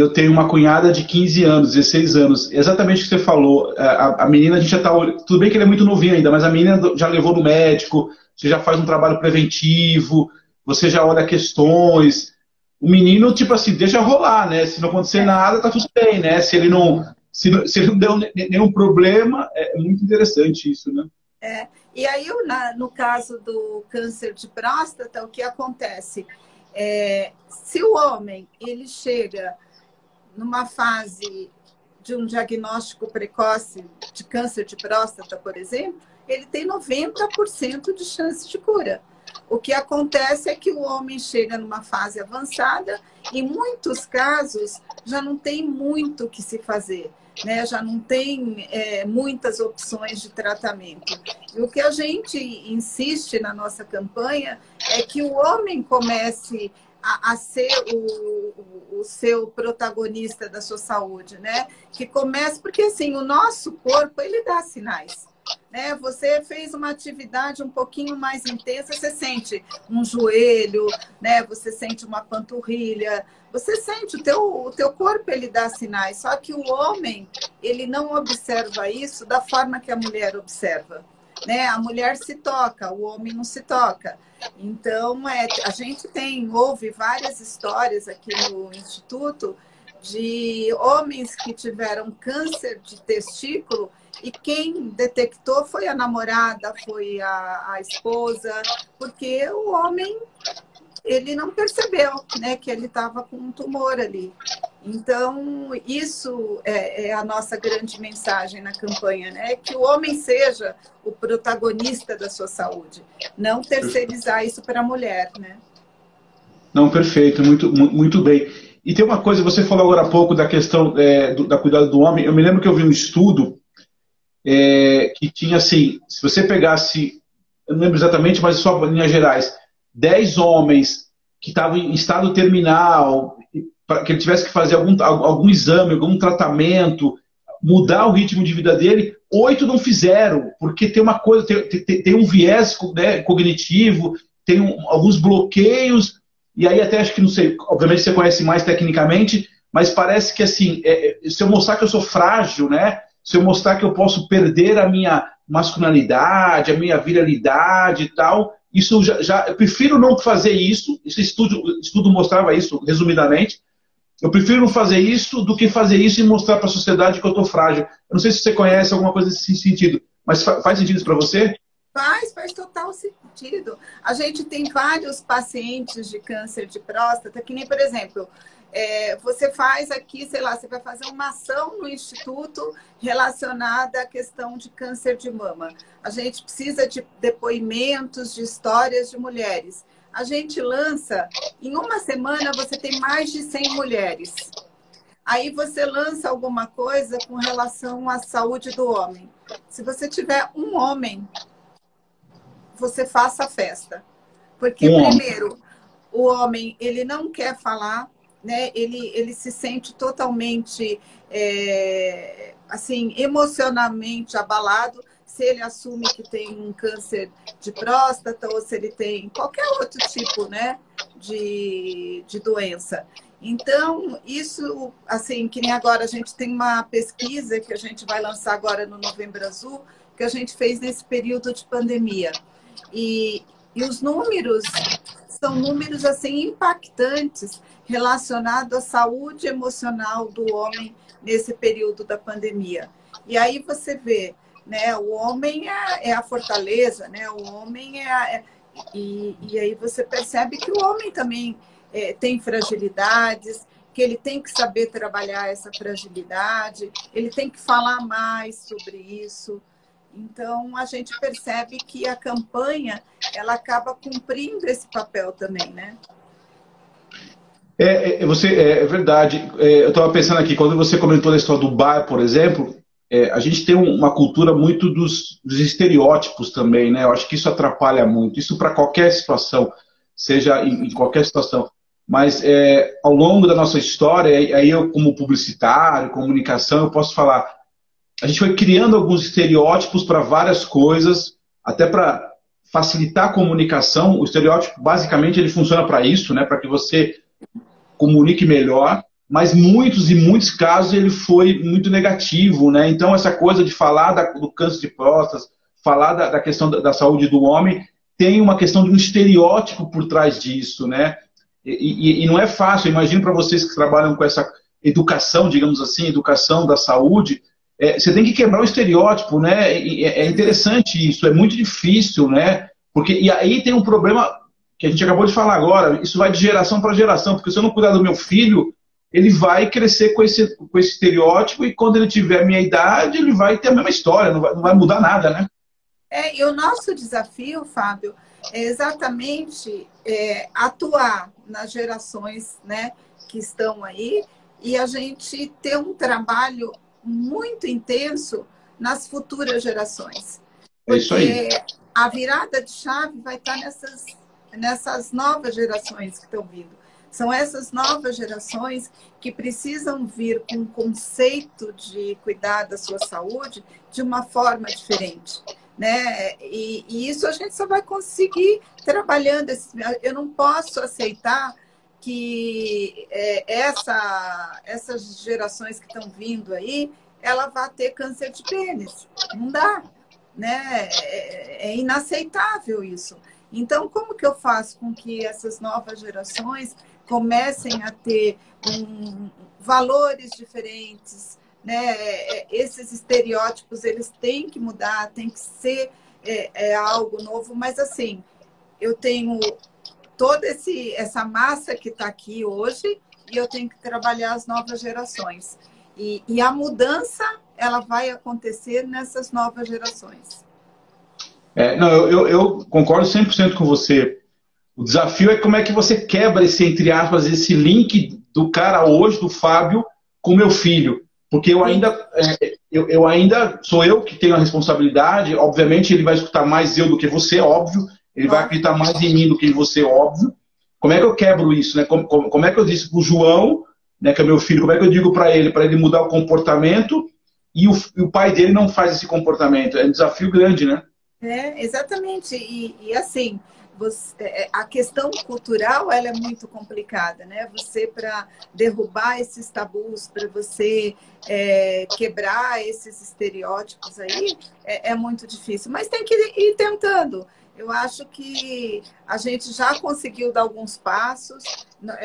eu tenho uma cunhada de 15 anos, 16 anos. Exatamente o que você falou. A, a menina, a gente já está. Tudo bem que ele é muito novinho ainda, mas a menina já levou no médico, você já faz um trabalho preventivo, você já olha questões. O menino, tipo assim, deixa rolar, né? Se não acontecer nada, tá tudo bem, né? Se ele não se, se não deu nenhum problema, é muito interessante isso, né?
É. E aí, no caso do câncer de próstata, o que acontece? É, se o homem ele chega numa fase de um diagnóstico precoce de câncer de próstata, por exemplo, ele tem 90% de chance de cura. O que acontece é que o homem chega numa fase avançada, em muitos casos já não tem muito o que se fazer né, já não tem é, muitas opções de tratamento. E o que a gente insiste na nossa campanha é que o homem comece a, a ser o, o, seu protagonista da sua saúde, né? Que comece, porque assim, o nosso corpo, ele dá sinais. Né? Você fez uma atividade um pouquinho mais intensa, você sente um joelho, né? Você sente uma panturrilha, você sente o teu, o teu corpo ele dá sinais. Só que o homem ele não observa isso da forma que a mulher observa. Né? A mulher se toca, o homem não se toca. Então, é, a gente tem, houve várias histórias aqui no Instituto de homens que tiveram câncer de testículo e quem detectou foi a namorada, foi a, a esposa, porque o homem ele não percebeu né, que ele estava com um tumor ali. Então, isso é, é, a nossa grande mensagem na campanha, né? Que o homem seja o protagonista da sua saúde, não terceirizar isso para a mulher, né?
Não, perfeito, muito, muito bem. E tem uma coisa, você falou agora há pouco da questão é, do, da cuidado do homem. Eu me lembro que eu vi um estudo é, que tinha assim, se você pegasse, eu não lembro exatamente, mas só em linhas gerais, 10 homens que estavam em estado terminal, para que ele tivesse que fazer algum, algum exame, algum tratamento, mudar o ritmo de vida dele, oito não fizeram, porque tem uma coisa, tem, tem, tem um viés né, cognitivo, tem um, alguns bloqueios, e aí até acho que não sei, obviamente você conhece mais tecnicamente, mas parece que assim, é, é se eu mostrar que eu sou frágil, né? Se eu mostrar que eu posso perder a minha masculinidade, a minha viralidade e tal, isso já, já, eu prefiro não fazer isso. Esse estudo, estudo mostrava isso, resumidamente. Eu prefiro fazer isso do que fazer isso e mostrar para a sociedade que eu estou frágil. Eu não sei se você conhece alguma coisa nesse sentido, mas faz sentido isso para você?
Faz, faz total sentido. A gente tem vários pacientes de câncer de próstata, que nem, por exemplo, é, você faz aqui, sei lá, você vai fazer uma ação no instituto relacionada à questão de câncer de mama. A gente precisa de depoimentos, de histórias de mulheres. A gente lança, em uma semana você tem mais de 100 mulheres. Aí você lança alguma coisa com relação à saúde do homem. Se você tiver um homem, você faça a festa. Porque, primeiro, o homem, ele não quer falar, né? Ele, ele se sente totalmente, é, assim, emocionalmente abalado se ele assume que tem um câncer de próstata ou se ele tem qualquer outro tipo, né, de, de doença. Então, isso, assim, que nem agora a gente tem uma pesquisa que a gente vai lançar agora no Novembro Azul, que a gente fez nesse período de pandemia. E, e os números são números assim impactantes relacionados à saúde emocional do homem nesse período da pandemia. E aí você vê, né, o homem é, é a fortaleza, né, o homem é, a, é e, e, aí você percebe que o homem também é, tem fragilidades, que ele tem que saber trabalhar essa fragilidade, ele tem que falar mais sobre isso. Então, a gente percebe que a campanha ela acaba cumprindo esse papel também, né?
É, é você, é, é verdade. É, eu estava pensando aqui, quando você comentou a história do bar, por exemplo, é, a gente tem uma cultura muito dos, dos, estereótipos também, né? Eu acho que isso atrapalha muito. Isso para qualquer situação, seja em, em qualquer situação. Mas é, ao longo da nossa história, aí eu como publicitário, comunicação, eu posso falar, a gente foi criando alguns estereótipos para várias coisas, até para facilitar a comunicação. O estereótipo, basicamente, ele funciona para isso, né? para que você comunique melhor. Mas muitos e muitos casos ele foi muito negativo, né? Então essa coisa de falar da, do câncer de próstata, falar da, da questão da, da, saúde do homem, tem uma questão de um estereótipo por trás disso, né? E, e, e não é fácil. Imagino para vocês que trabalham com essa educação, digamos assim, educação da saúde, é, você tem que quebrar o estereótipo, né? É, é, interessante isso, é muito difícil, né? Porque, e aí tem um problema que a gente acabou de falar agora, isso vai de geração para geração, porque se eu não cuidar do meu filho, ele vai crescer com esse, com esse estereótipo e quando ele tiver a minha idade, ele vai ter a mesma história, não vai, não vai mudar nada, né?
É, e o nosso desafio, Fábio, é exatamente é, atuar nas gerações né, que estão aí e a gente ter um trabalho muito intenso nas futuras gerações.
É isso aí.
a virada de chave vai estar nessas, nessas novas gerações que estão vindo. São essas novas gerações que precisam vir com um conceito de cuidar da sua saúde de uma forma diferente. Né? E, e isso a gente só vai conseguir trabalhando. Eu não posso aceitar que é, essa, essas gerações que estão vindo aí, ela vai ter câncer de pênis. Não dá. Né? É, é inaceitável isso. Então, como que eu faço com que essas novas gerações comecem a ter um, valores diferentes, né? É, esses estereótipos eles têm que mudar, tem que ser é, é algo novo, mas assim, eu tenho toda esse, essa massa que está aqui hoje e eu tenho que trabalhar as novas gerações. E, e a mudança ela vai acontecer nessas novas gerações.
É, não, eu, eu, eu concordo 100% com você. O desafio é como é que você quebra esse, entre aspas, esse link do cara hoje, do Fábio, com meu filho. Porque eu ainda, é, eu, eu, ainda sou eu que tenho a responsabilidade. Obviamente, ele vai escutar mais eu do que você, óbvio. Ele vai acreditar mais em mim do que em você, óbvio. Como é que eu quebro isso? Né? Como, como, como é que eu disse para o João, né, que é meu filho, como é que eu digo para ele, para ele mudar o comportamento e o, e o, pai dele não faz esse comportamento? É um desafio grande, né?
É, exatamente. E, e assim, você, é, a questão cultural ela é muito complicada, né? Você para derrubar esses tabus, para você é, quebrar esses estereótipos aí, é, é, muito difícil. Mas tem que ir tentando. Eu acho que a gente já conseguiu dar alguns passos.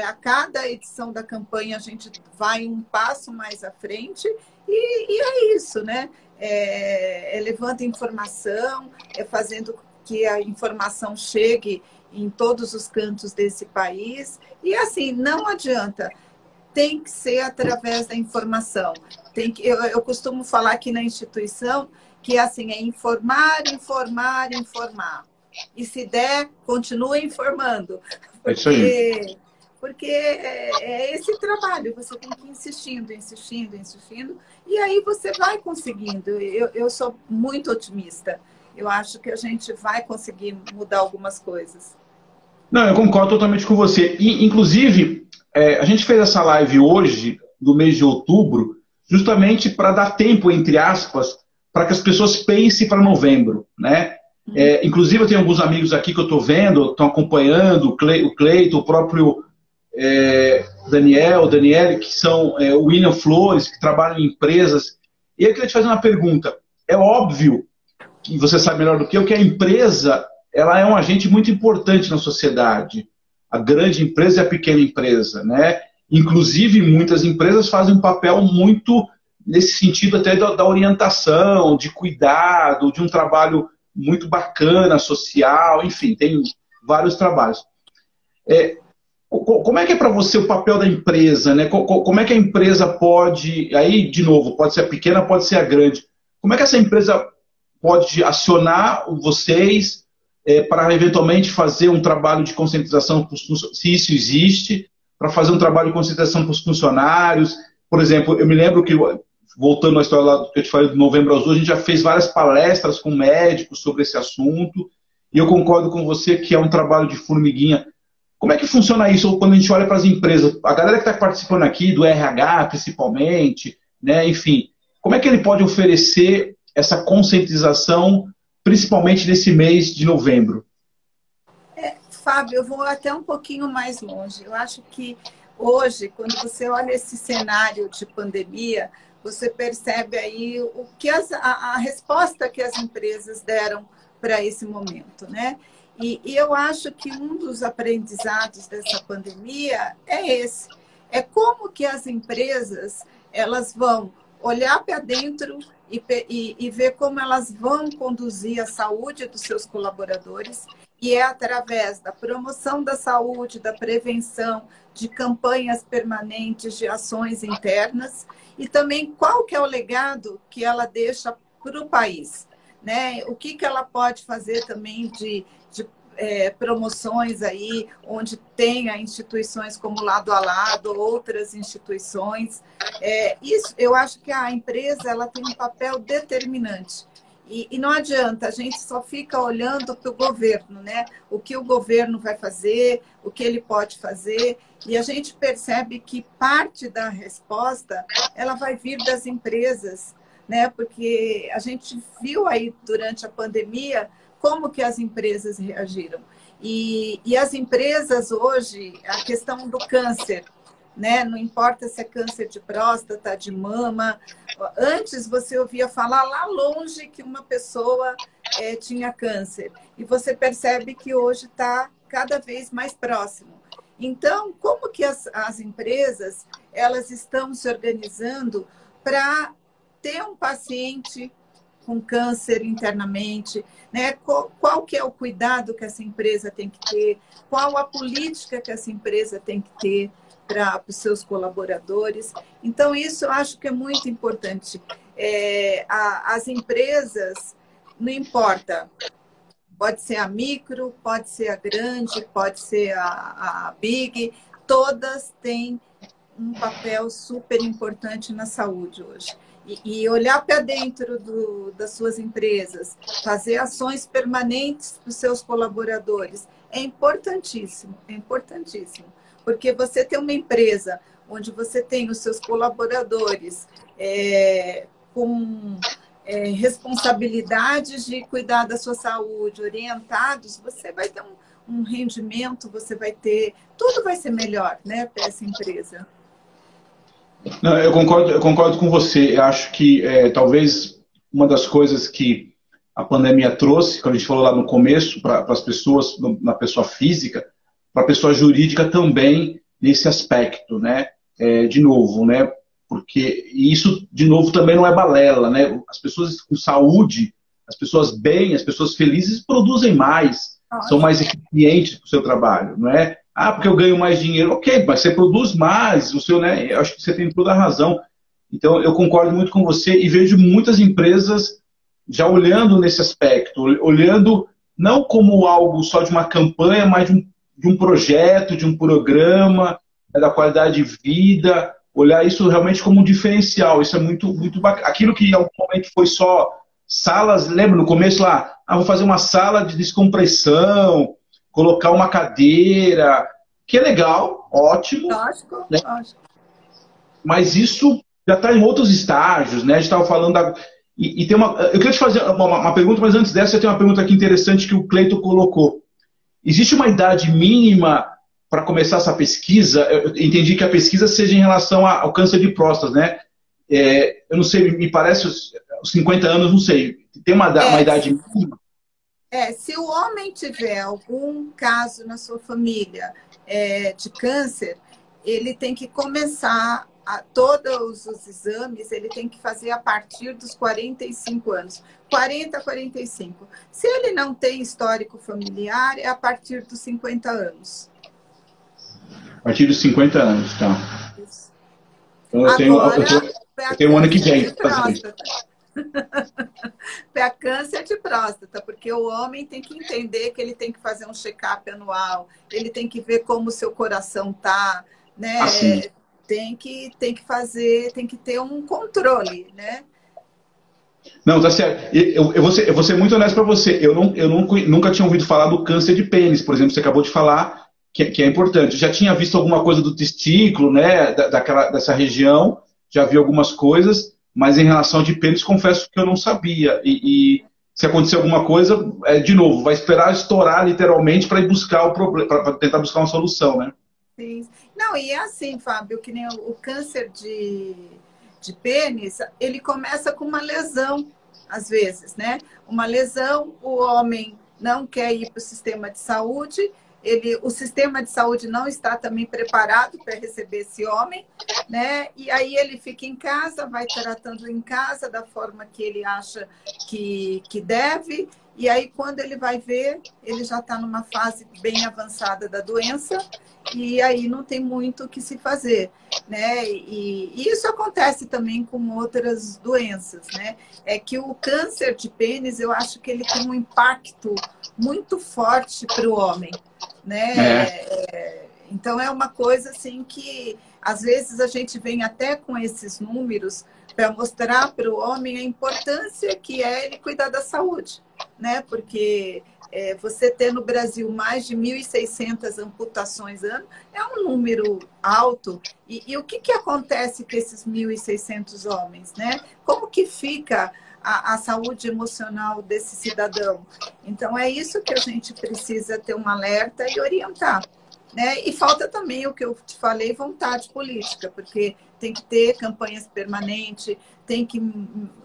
A cada edição da campanha a gente vai um passo mais à frente e, e é isso, né? É, é levando informação, é fazendo que a informação chegue em todos os cantos desse país. E assim, não adianta, tem que ser através da informação. Tem que, eu, eu costumo falar aqui na instituição que assim é informar, informar, informar. E se der, continue informando.
Porque, é isso aí.
Porque é, é esse trabalho, você tem que ir insistindo, insistindo, insistindo, e aí você vai conseguindo. Eu, eu sou muito otimista. Eu acho que a gente vai conseguir mudar algumas coisas.
Não, eu concordo totalmente com você. E, inclusive, é, a gente fez essa live hoje, do mês de outubro, justamente para dar tempo, entre aspas, para que as pessoas pensem para novembro, né? É, inclusive, eu tenho alguns amigos aqui que eu estou vendo, estão acompanhando, o Cleito, o próprio é, Daniel, Daniele, que são é, William Flores, que trabalham em empresas. E eu queria te fazer uma pergunta. É óbvio, que você sabe melhor do que eu, que a empresa ela é um agente muito importante na sociedade. A grande empresa e a pequena empresa, né? Inclusive, muitas empresas fazem um papel muito nesse sentido até da, da orientação, de cuidado, de um trabalho muito bacana, social, enfim, tem vários trabalhos. É, como é que é para você o papel da empresa? Né? Como é que a empresa pode, aí de novo, pode ser a pequena, pode ser a grande. Como é que essa empresa pode acionar vocês é, para eventualmente fazer um trabalho de conscientização, se isso existe, para fazer um trabalho de conscientização para os funcionários? Por exemplo, eu me lembro que voltando à história lá que eu te falei do Novembro Azul, a gente já fez várias palestras com médicos sobre esse assunto, e eu concordo com você que é um trabalho de formiguinha. Como é que funciona isso quando a gente olha para as empresas? A galera que está participando aqui, do RH principalmente, né, enfim, como é que ele pode oferecer essa conscientização, principalmente nesse mês de novembro?
É, Fábio, eu vou até um pouquinho mais longe. Eu acho que hoje, quando você olha esse cenário de pandemia, você percebe aí o que as, a, a resposta que as empresas deram para esse momento, né? E, e, eu acho que um dos aprendizados dessa pandemia é esse, é como que as empresas elas vão olhar para dentro e, e, e ver como elas vão conduzir a saúde dos seus colaboradores. E é através da promoção da saúde, da prevenção, de campanhas permanentes, de ações internas. E também qual que é o legado que ela deixa para o país. Né? O que, que ela pode fazer também de, de é, promoções aí, onde tenha instituições como Lado a Lado, outras instituições. É, isso, eu acho que a empresa ela tem um papel determinante. E, e, não adianta, a gente só fica olhando para o governo, né? O que o governo vai fazer, o que ele pode fazer. E a gente percebe que parte da resposta ela vai vir das empresas, né? Porque a gente viu aí durante a pandemia como que as empresas reagiram. E, e as empresas hoje, a questão do câncer, né? Não importa se é câncer de próstata, de mama. Antes você ouvia falar lá longe que uma pessoa é, tinha câncer. E você percebe que hoje está cada vez mais próximo. Então, como que as, as empresas elas estão se organizando para ter um paciente com câncer internamente, né? Qual, qual, que é o cuidado que essa empresa tem que ter, qual a política que essa empresa tem que ter para os seus colaboradores. Então, isso eu acho que é muito importante. É, a, as empresas, não importa, pode ser a micro, pode ser a grande, pode ser a, a big, todas têm um papel super importante na saúde hoje. E, olhar para dentro do, das suas empresas, fazer ações permanentes para os seus colaboradores, é importantíssimo, é importantíssimo. Porque você tem uma empresa onde você tem os seus colaboradores é, com é, responsabilidades de cuidar da sua saúde, orientados, você vai ter um, um rendimento, você vai ter. Tudo vai ser melhor né, para essa empresa.
Não, eu concordo, eu concordo com você. Eu acho que é, talvez uma das coisas que a pandemia trouxe, quando a gente falou lá no começo, para as pessoas, na pessoa física, para a pessoa jurídica também nesse aspecto, né? É, de novo, né? Porque isso, de novo, também não é balela, né? As pessoas com saúde, as pessoas bem, as pessoas felizes produzem mais, Nossa. são mais eficientes com o seu trabalho, não é? Ah, porque eu ganho mais dinheiro. Ok, mas você produz mais, o seu, né? Eu acho que você tem toda a razão. Então, eu concordo muito com você e vejo muitas empresas já olhando nesse aspecto, olhando não como algo só de uma campanha, mas de um, de um projeto, de um programa, né, da qualidade de vida, olhar isso realmente como um diferencial. Isso é muito, muito bacana. Aquilo que em algum momento foi só salas, lembra no começo lá, ah, vou fazer uma sala de descompressão, colocar uma cadeira, que é legal, ótimo. Lógico, né? lógico. Mas isso já está em outros estágios, né? A gente estava falando da... e, e, tem uma. Eu queria te fazer uma, uma, pergunta, mas antes dessa, eu tenho uma pergunta aqui interessante que o Cleito colocou. Existe uma idade mínima para começar essa pesquisa? Eu entendi que a pesquisa seja em relação ao câncer de próstata, né? É, eu não sei, me parece os, os 50 anos, não sei. Tem uma, é, uma idade mínima?
É, se o homem tiver algum caso na sua família é, de câncer, ele tem que começar a, todos os exames, ele tem que fazer a partir dos 45 anos. 40 a 45. Se ele não tem histórico familiar, é a partir dos 50 anos.
A partir dos 50 anos, tá. Isso. Então eu tenho, eu tenho, eu tenho um ano que vem.
para câncer de próstata, porque o homem tem que entender que ele tem que fazer um check-up anual, ele tem que ver como o seu coração tá, né? Assim. Tem que tem que fazer, tem que ter um controle, né?
Não, tá certo. Eu, eu, vou, ser, eu vou ser muito honesto para você. Eu, não, eu nunca, nunca tinha ouvido falar do câncer de pênis, por exemplo. Você acabou de falar que, que é importante. Eu já tinha visto alguma coisa do testículo, né? Da, daquela, dessa região. Já vi algumas coisas mas em relação de pênis, confesso que eu não sabia. E, e, se acontecer alguma coisa, é, de novo, vai esperar estourar literalmente para ir buscar o problema, para tentar buscar uma solução, né?
Sim. Não, e é assim, Fábio, que nem o, câncer de, de pênis, ele começa com uma lesão, às vezes, né? Uma lesão, o homem não quer ir para o sistema de saúde, ele, o sistema de saúde não está também preparado para receber esse homem, né? E aí ele fica em casa, vai tratando em casa da forma que ele acha que, que deve, e aí quando ele vai ver, ele já está numa fase bem avançada da doença, e aí não tem muito o que se fazer, né? E, e isso acontece também com outras doenças, né? É que o câncer de pênis, eu acho que ele tem um impacto muito forte para o homem, né? É. É, então é uma coisa assim que às vezes a gente vem até com esses números para mostrar para o homem a importância que é ele cuidar da saúde, né? Porque é, você ter no Brasil mais de 1.600 amputações ano é um número alto. E, e o que, que acontece com esses 1.600 homens, né? Como que fica a, a, saúde emocional desse cidadão. Então, é isso que a gente precisa ter um alerta e orientar. Né? E falta também o que eu te falei, vontade política, porque tem que ter campanhas permanentes, tem que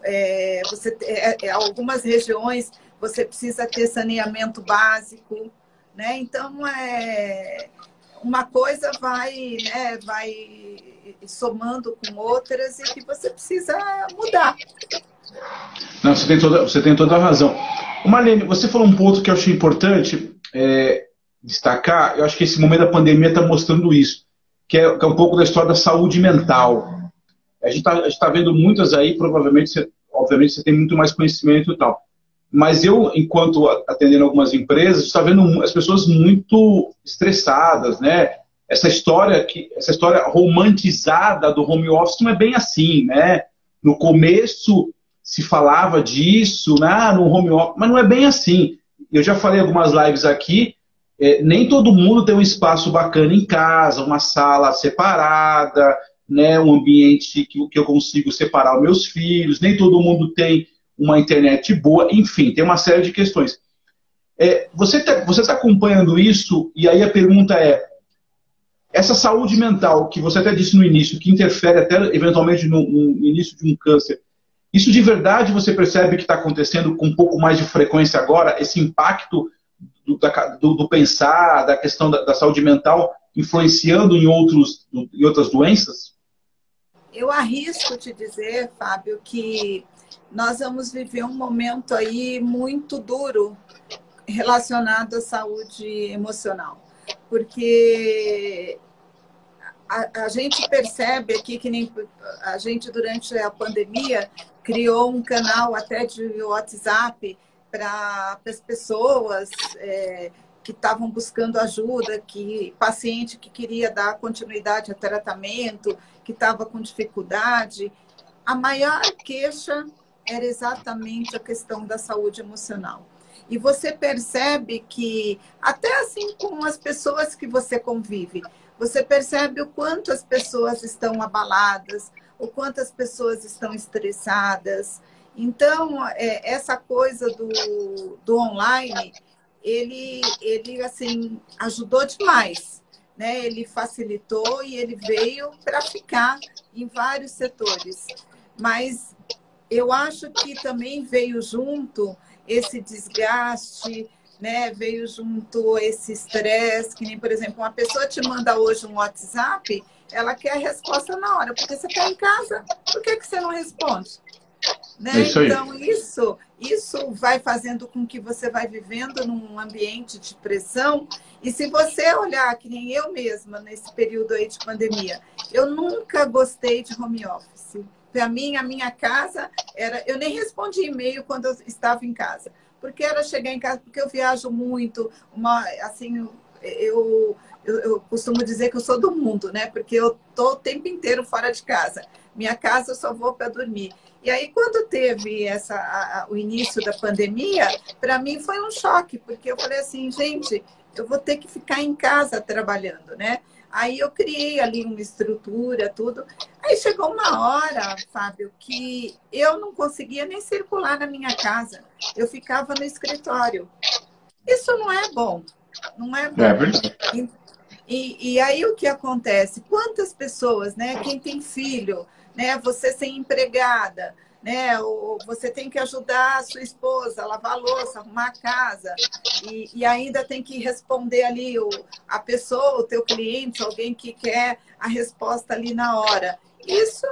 é, você é, é, algumas regiões você precisa ter saneamento básico, né? Então é uma coisa vai, né, vai somando com outras e que você precisa mudar.
Não, você tem toda, você tem toda a razão. Marlene, você falou um ponto que eu achei importante é, destacar. Eu acho que esse momento da pandemia está mostrando isso, que é, que é, um pouco da história da saúde mental. A gente está tá vendo muitas aí, provavelmente, você, obviamente, você tem muito mais conhecimento e tal. Mas eu, enquanto atendendo algumas empresas, está vendo as pessoas muito estressadas, né? Essa história que, essa história romantizada do home office não é bem assim, né? No começo se falava disso, né, no home office, mas não é bem assim. Eu já falei algumas lives aqui, é, nem todo mundo tem um espaço bacana em casa, uma sala separada, né, um ambiente que, que eu consigo separar os meus filhos, nem todo mundo tem uma internet boa, enfim, tem uma série de questões. É, você está tá acompanhando isso, e aí a pergunta é: essa saúde mental, que você até disse no início, que interfere até eventualmente no, no início de um câncer, isso de verdade você percebe que está acontecendo com um pouco mais de frequência agora, esse impacto do, do, do pensar, da questão da, da, saúde mental influenciando em, outros, em outras doenças?
Eu arrisco te dizer, Fábio, que nós vamos viver um momento aí muito duro relacionado à saúde emocional, porque a, a, gente percebe aqui que nem a gente durante a pandemia criou um canal até de WhatsApp para as pessoas é, que estavam buscando ajuda, que paciente que queria dar continuidade ao tratamento, que estava com dificuldade. A maior queixa era exatamente a questão da saúde emocional. E você percebe que, até assim com as pessoas que você convive, você percebe o quanto as pessoas estão abaladas, o quanto as pessoas estão estressadas. Então, é, essa coisa do, do online, ele, ele assim, ajudou demais. Né? Ele facilitou e ele veio para ficar em vários setores. Mas eu acho que também veio junto esse desgaste, né? Veio junto esse estresse, que nem, por exemplo, uma pessoa te manda hoje um WhatsApp, ela quer a resposta na hora, porque você está em casa. Por que, que você não responde? Né? É isso então, isso, isso vai fazendo com que você vai vivendo num ambiente de pressão. E se você olhar, que nem eu mesma, nesse período aí de pandemia, eu nunca gostei de home office. Para mim, a minha casa era. Eu nem respondi e-mail quando eu estava em casa, porque era chegar em casa, porque eu viajo muito, uma, assim, eu, eu, eu costumo dizer que eu sou do mundo, né? Porque eu tô o tempo inteiro fora de casa. Minha casa eu só vou para dormir. E aí, quando teve essa, a, a, o início da pandemia, para mim foi um choque, porque eu falei assim, gente, eu vou ter que ficar em casa trabalhando, né? Aí eu criei ali uma estrutura, tudo. Aí chegou uma hora, Fábio, que eu não conseguia nem circular na minha casa. Eu ficava no escritório. Isso não é bom. Não é bom. É e, e aí o que acontece? Quantas pessoas, né? Quem tem filho, né? Você sem empregada, né? Ou você tem que ajudar a sua esposa a lavar a louça, arrumar a casa, e, e ainda tem que responder ali o, a pessoa, o teu cliente, alguém que quer a resposta ali na hora. Isso,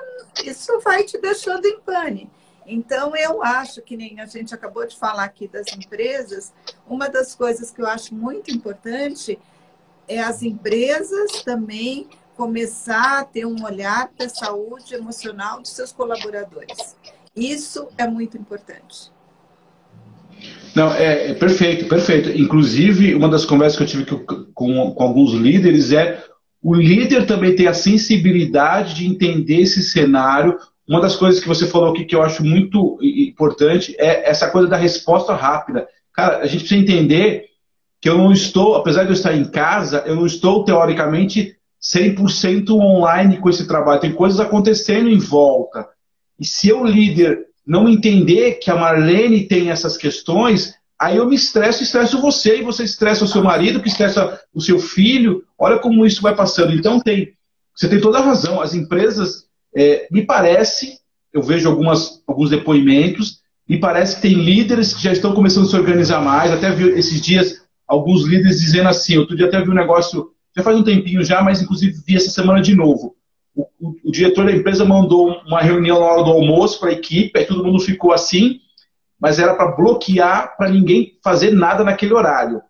isso vai te deixando em pane. Então, eu acho que nem a gente acabou de falar aqui das empresas, uma das coisas que eu acho muito importante é as empresas também começar a ter um olhar para a saúde emocional dos seus colaboradores. Isso é muito importante.
Não, é, é, perfeito, perfeito. Inclusive, uma das conversas que eu tive com, com, com, alguns líderes é o líder também tem a sensibilidade de entender esse cenário. Uma das coisas que você falou aqui que eu acho muito importante é essa coisa da resposta rápida. Cara, a gente precisa entender que eu não estou, apesar de eu estar em casa, eu não estou teoricamente 100% online com esse trabalho. Tem coisas acontecendo em volta. E se eu, líder, não entender que a Marlene tem essas questões, aí eu me estresso, estresso você, e você estressa o seu marido, que estressa o seu filho. Olha como isso vai passando. Então tem, você tem toda a razão. As empresas, é, me parece, eu vejo algumas, alguns depoimentos, me parece que tem líderes que já estão começando a se organizar mais. Até vi esses dias alguns líderes dizendo assim, outro dia até vi um negócio, já faz um tempinho já, mas inclusive vi essa semana de novo o, o, o, diretor da empresa mandou uma reunião na hora do almoço para a equipe, aí todo mundo ficou assim, mas era para bloquear, para ninguém fazer nada naquele horário.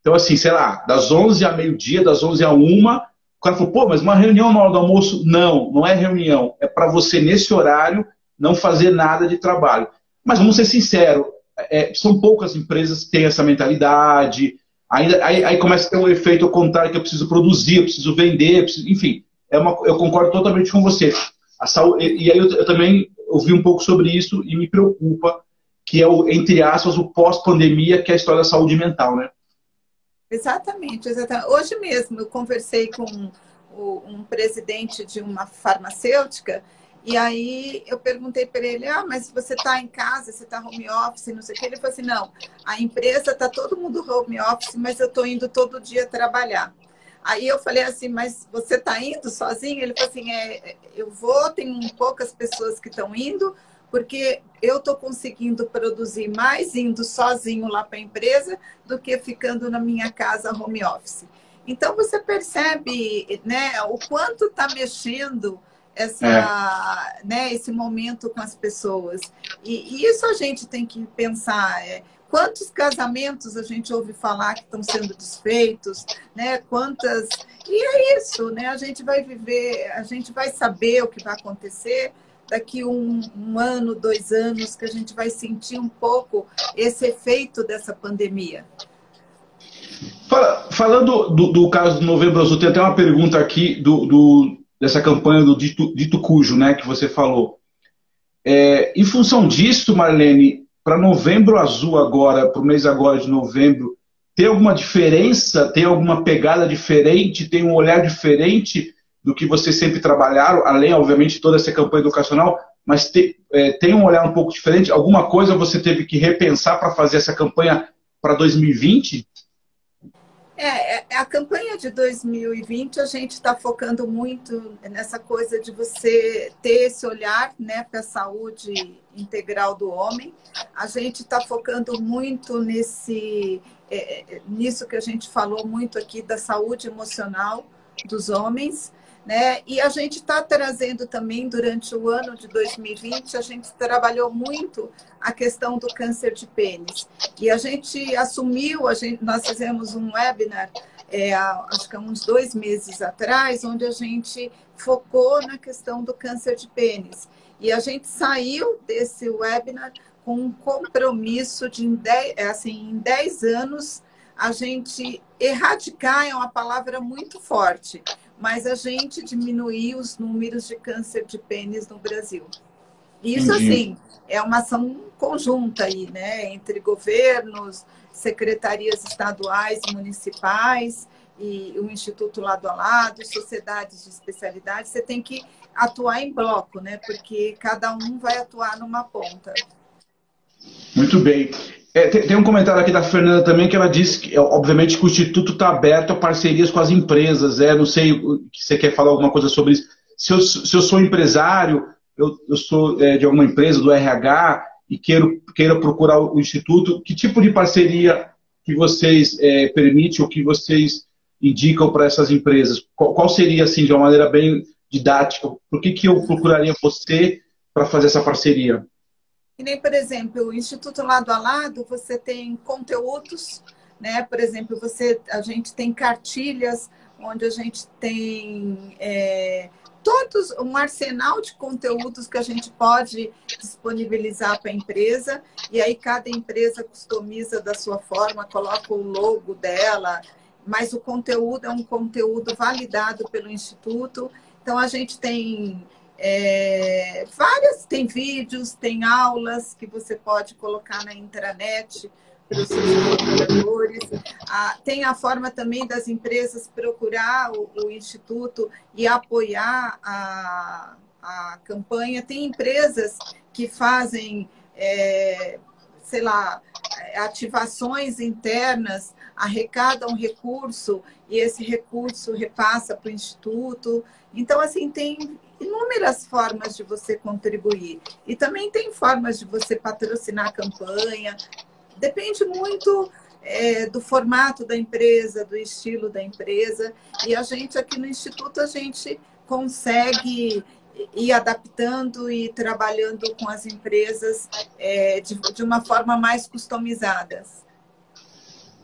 Então, assim, sei lá, das 11 a meio-dia, das 11 a 1, o cara falou, pô, mas uma reunião na hora do almoço? Não, não é reunião. É para você, nesse horário, não fazer nada de trabalho. Mas vamos ser sinceros, é, são poucas empresas que têm essa mentalidade. Ainda, aí, aí, começa a ter um efeito ao contrário, que eu preciso produzir, eu preciso vender, eu preciso, enfim é uma, eu concordo totalmente com você. Saúde, e, aí eu, eu, também ouvi um pouco sobre isso e me preocupa, que é o, entre aspas, o pós-pandemia, que é a história da saúde mental, né?
Exatamente, exatamente. Hoje mesmo eu conversei com um presidente de uma farmacêutica e aí eu perguntei para ele, ah, mas você está em casa, você está home office, não sei o que. Ele falou assim, não, a empresa está todo mundo home office, mas eu estou indo todo dia trabalhar. Aí eu falei assim, mas você está indo sozinho? Ele falou assim, é, eu vou, tem poucas pessoas que estão indo, porque eu estou conseguindo produzir mais indo sozinho lá para a empresa do que ficando na minha casa home office. Então você percebe né, o quanto está mexendo essa, é. né, esse momento com as pessoas. E, e, isso a gente tem que pensar. É, quantos casamentos a gente ouve falar que estão sendo desfeitos, né? Quantas. E é isso, né? A gente vai viver, a gente vai saber o que vai acontecer daqui um, um ano, dois anos, que a gente vai sentir um pouco esse efeito dessa pandemia.
Falando do, do, caso do Novembro Azul, tem até uma pergunta aqui do, do dessa campanha do Dito, Dito, Cujo, né, que você falou. É, em função disso, Marlene, para Novembro Azul agora, para o mês agora de novembro, tem alguma diferença, tem alguma pegada diferente, tem um olhar diferente do que vocês sempre trabalharam, além, obviamente, toda essa campanha educacional, mas te, é, tem um olhar um pouco diferente? Alguma coisa você teve que repensar para fazer essa campanha para 2020?
É, é, a campanha de 2020 a gente está focando muito nessa coisa de você ter esse olhar né, para a saúde integral do homem. A gente está focando muito nesse, é, é, nisso que a gente falou muito aqui da saúde emocional dos homens. Né? E a gente está trazendo também, durante o ano de 2020, a gente trabalhou muito a questão do câncer de pênis. E a gente assumiu, a gente, nós fizemos um webinar, é, acho que há uns dois meses atrás, onde a gente focou na questão do câncer de pênis. E a gente saiu desse webinar com um compromisso de, em 10, é, assim, em 10 anos, a gente erradicar é uma palavra muito forte, mas a gente diminuir os números de câncer de pênis no Brasil. Isso, Entendi. assim, é uma ação conjunta aí, né, entre governos, secretarias estaduais e municipais e o Instituto lado a lado, sociedades de especialidade, você tem que atuar em bloco, né, porque cada um vai atuar numa ponta.
Muito bem. É, tem, tem, um comentário aqui da Fernanda também que ela disse que, obviamente, que o Instituto está aberto a parcerias com as empresas. É, não sei se você quer falar alguma coisa sobre isso. Se eu, se eu sou empresário, eu, eu sou é, de alguma empresa do RH e queiro, queira procurar o Instituto, que tipo de parceria que vocês é, permitem ou que vocês indicam para essas empresas? Qual, qual, seria, assim, de uma maneira bem didática, por que, que eu procuraria você para fazer essa parceria?
E nem, por exemplo, o Instituto Lado a Lado, você tem conteúdos, né? Por exemplo, você, a gente tem cartilhas onde a gente tem é, todos um arsenal de conteúdos que a gente pode disponibilizar para a empresa e aí cada empresa customiza da sua forma, coloca o logo dela, mas o conteúdo é um conteúdo validado pelo instituto. Então a gente tem é, várias, tem vídeos, tem aulas que você pode colocar na intranet para os seus colaboradores. Ah, tem a forma também das empresas procurar o, o Instituto e apoiar a, a campanha. Tem empresas que fazem, é, sei lá, ativações internas, arrecadam recurso e esse recurso repassa para o Instituto. Então, assim, tem inúmeras formas de você contribuir. E também tem formas de você patrocinar a campanha. Depende muito é, do formato da empresa, do estilo da empresa. E a gente aqui no Instituto, a gente consegue ir adaptando e trabalhando com as empresas é, de, de uma forma mais customizada.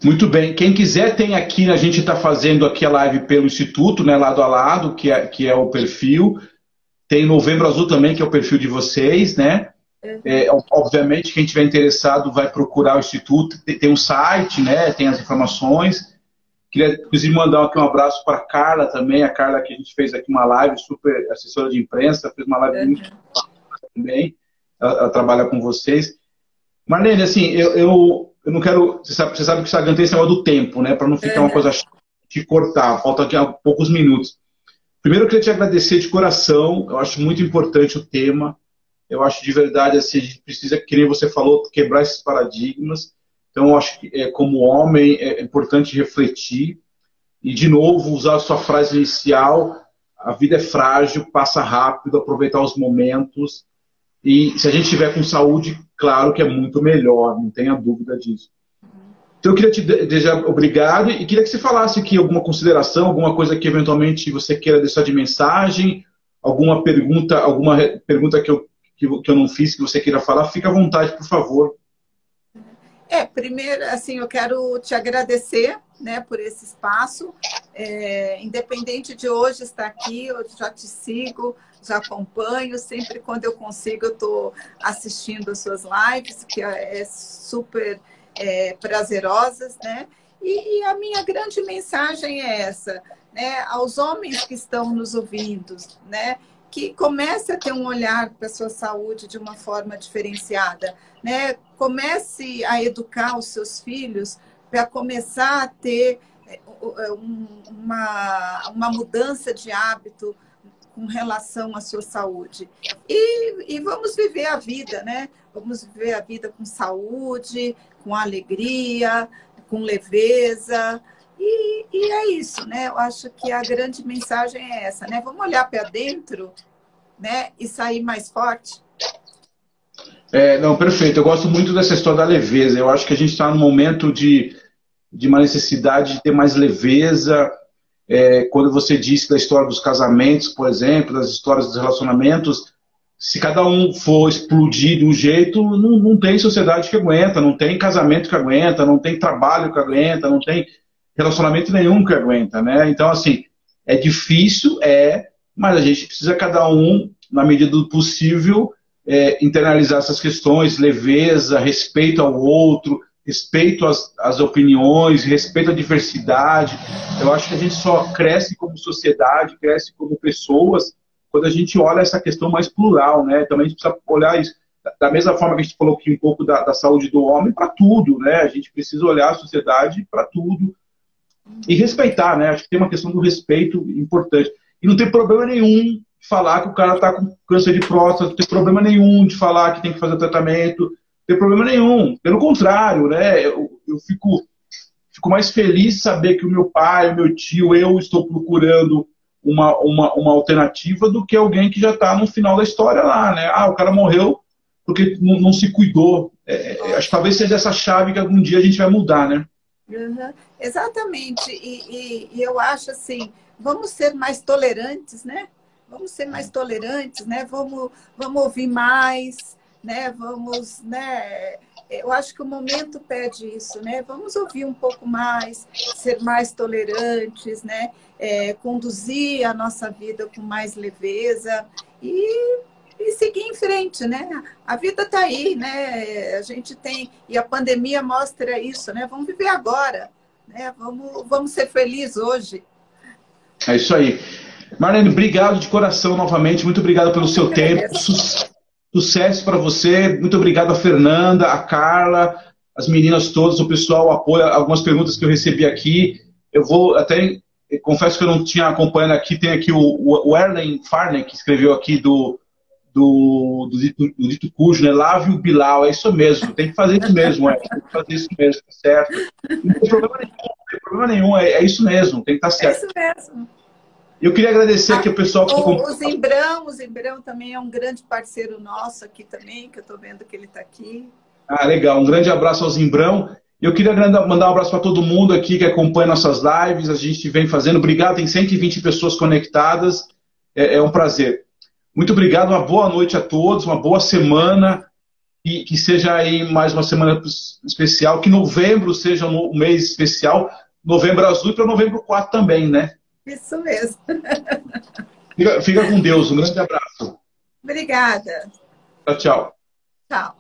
Muito bem. Quem quiser tem aqui, a gente está fazendo aqui a live pelo Instituto, né, lado a lado, que é, que é o perfil. Tem Novembro Azul também, que é o perfil de vocês, né? Uhum. É, obviamente, quem tiver interessado vai procurar o Instituto. Tem, tem um site, né? Tem as informações. Queria, inclusive, mandar aqui um abraço para a Carla também. A Carla que a gente fez aqui uma live, super assessora de imprensa, fez uma live uhum. muito também. Ela, ela, trabalha com vocês. Marlene, assim, eu, eu, eu não quero. Você sabe, você sabe que o Instagram tem esse negócio do tempo, né? Para não ficar uhum. uma coisa de cortar. Falta aqui poucos minutos. Primeiro, eu queria te agradecer de coração. Eu acho muito importante o tema. Eu acho de verdade assim, a gente precisa, que nem você falou, quebrar esses paradigmas. Então, eu acho que, é, como homem, é importante refletir. E, de novo, usar a sua frase inicial: a vida é frágil, passa rápido, aproveitar os momentos. E se a gente estiver com saúde, claro que é muito melhor, não tenha dúvida disso. Então eu queria te desejar obrigado e queria que você falasse aqui alguma consideração, alguma coisa que eventualmente você queira deixar de mensagem, alguma pergunta, alguma pergunta que eu, que, eu não fiz, que você queira falar, fica à vontade, por favor.
É, primeiro, assim, eu quero te agradecer, né, por esse espaço. É, independente de hoje estar aqui, eu já te sigo, já acompanho. Sempre quando eu consigo, eu estou assistindo as suas lives, que é, é super é, prazerosas, né? E, e, a minha grande mensagem é essa, né? Aos homens que estão nos ouvindo, né? que comece a ter um olhar para a sua saúde de uma forma diferenciada, né? Comece a educar os seus filhos para começar a ter é, uma, uma mudança de hábito com relação à sua saúde. E, e vamos viver a vida, né? Vamos viver a vida com saúde, com alegria, com leveza, e, e, é isso, né? Eu acho que a grande mensagem é essa, né? Vamos olhar para dentro, né? E sair mais forte.
É, não, perfeito. Eu gosto muito dessa história da leveza. Eu acho que a gente está num momento de, de uma necessidade de ter mais leveza. É, quando você disse da história dos casamentos, por exemplo, das histórias dos relacionamentos, se cada um for explodir de um jeito, não, não tem sociedade que aguenta, não tem casamento que aguenta, não tem trabalho que aguenta, não tem relacionamento nenhum que aguenta, né? Então, assim, é difícil, é, mas a gente precisa cada um, na medida do possível, é, internalizar essas questões, leveza, respeito ao outro, respeito às, às opiniões, respeito à diversidade. Eu acho que a gente só cresce como sociedade, cresce como pessoas, quando a gente olha essa questão mais plural, né? Também a gente precisa olhar isso da mesma forma que a gente falou aqui um pouco da, da saúde do homem para tudo, né? A gente precisa olhar a sociedade para tudo, e respeitar, né? Acho que tem uma questão do respeito importante. E não tem problema nenhum falar que o cara está com câncer de próstata, não tem problema nenhum de falar que tem que fazer tratamento, tem problema nenhum. Pelo contrário, né? Eu, eu fico, fico mais feliz de saber que o meu pai, o meu tio, eu estou procurando uma, uma, uma alternativa do que alguém que já está no final da história lá, né? Ah, o cara morreu porque não, não se cuidou. É, é, acho que talvez seja essa chave que algum dia a gente vai mudar, né?
Uhum. Exatamente. E, e, e, eu acho assim, vamos ser mais tolerantes, né? Vamos ser mais tolerantes, né? Vamos, vamos ouvir mais, né? Vamos, né? Eu acho que o momento pede isso, né? Vamos ouvir um pouco mais, ser mais tolerantes, né? É, conduzir a nossa vida com mais leveza e e seguir em frente, né? A vida está aí, né? A gente tem e a pandemia mostra isso, né? Vamos viver agora, né? Vamos, vamos ser felizes hoje.
É isso aí. Marlene, obrigado de coração novamente. Muito obrigado pelo seu tempo. Su sucesso para você. Muito obrigado a Fernanda, a Carla, as meninas todas, o pessoal, o apoio, algumas perguntas que eu recebi aqui. Eu vou até confesso que eu não tinha acompanhado aqui. Tem aqui o, o Erlen Farney, que escreveu aqui do do, do, dito, do dito cujo, né? Lave o Bilal, é isso mesmo, tem que fazer isso mesmo, é, tem que fazer isso mesmo, tá certo. Não tem problema nenhum, não tem problema nenhum, é, é isso mesmo, tem que estar tá certo. É isso mesmo. Eu queria agradecer aqui o pessoal que
o, o Zimbrão, o Zimbrão também é um grande parceiro nosso aqui também, que eu estou vendo que ele está aqui.
Ah, legal. Um grande abraço ao Zimbrão. Eu queria mandar um abraço para todo mundo aqui que acompanha nossas lives. A gente vem fazendo. Obrigado, tem 120 pessoas conectadas. É, é um prazer. Muito obrigado, uma boa noite a todos, uma boa semana e que seja aí mais uma semana especial, que novembro seja um mês especial, novembro azul e para novembro 4 também, né?
Isso mesmo.
Fica, fica com Deus, um grande abraço.
Obrigada.
Tchau, tchau.
Tchau.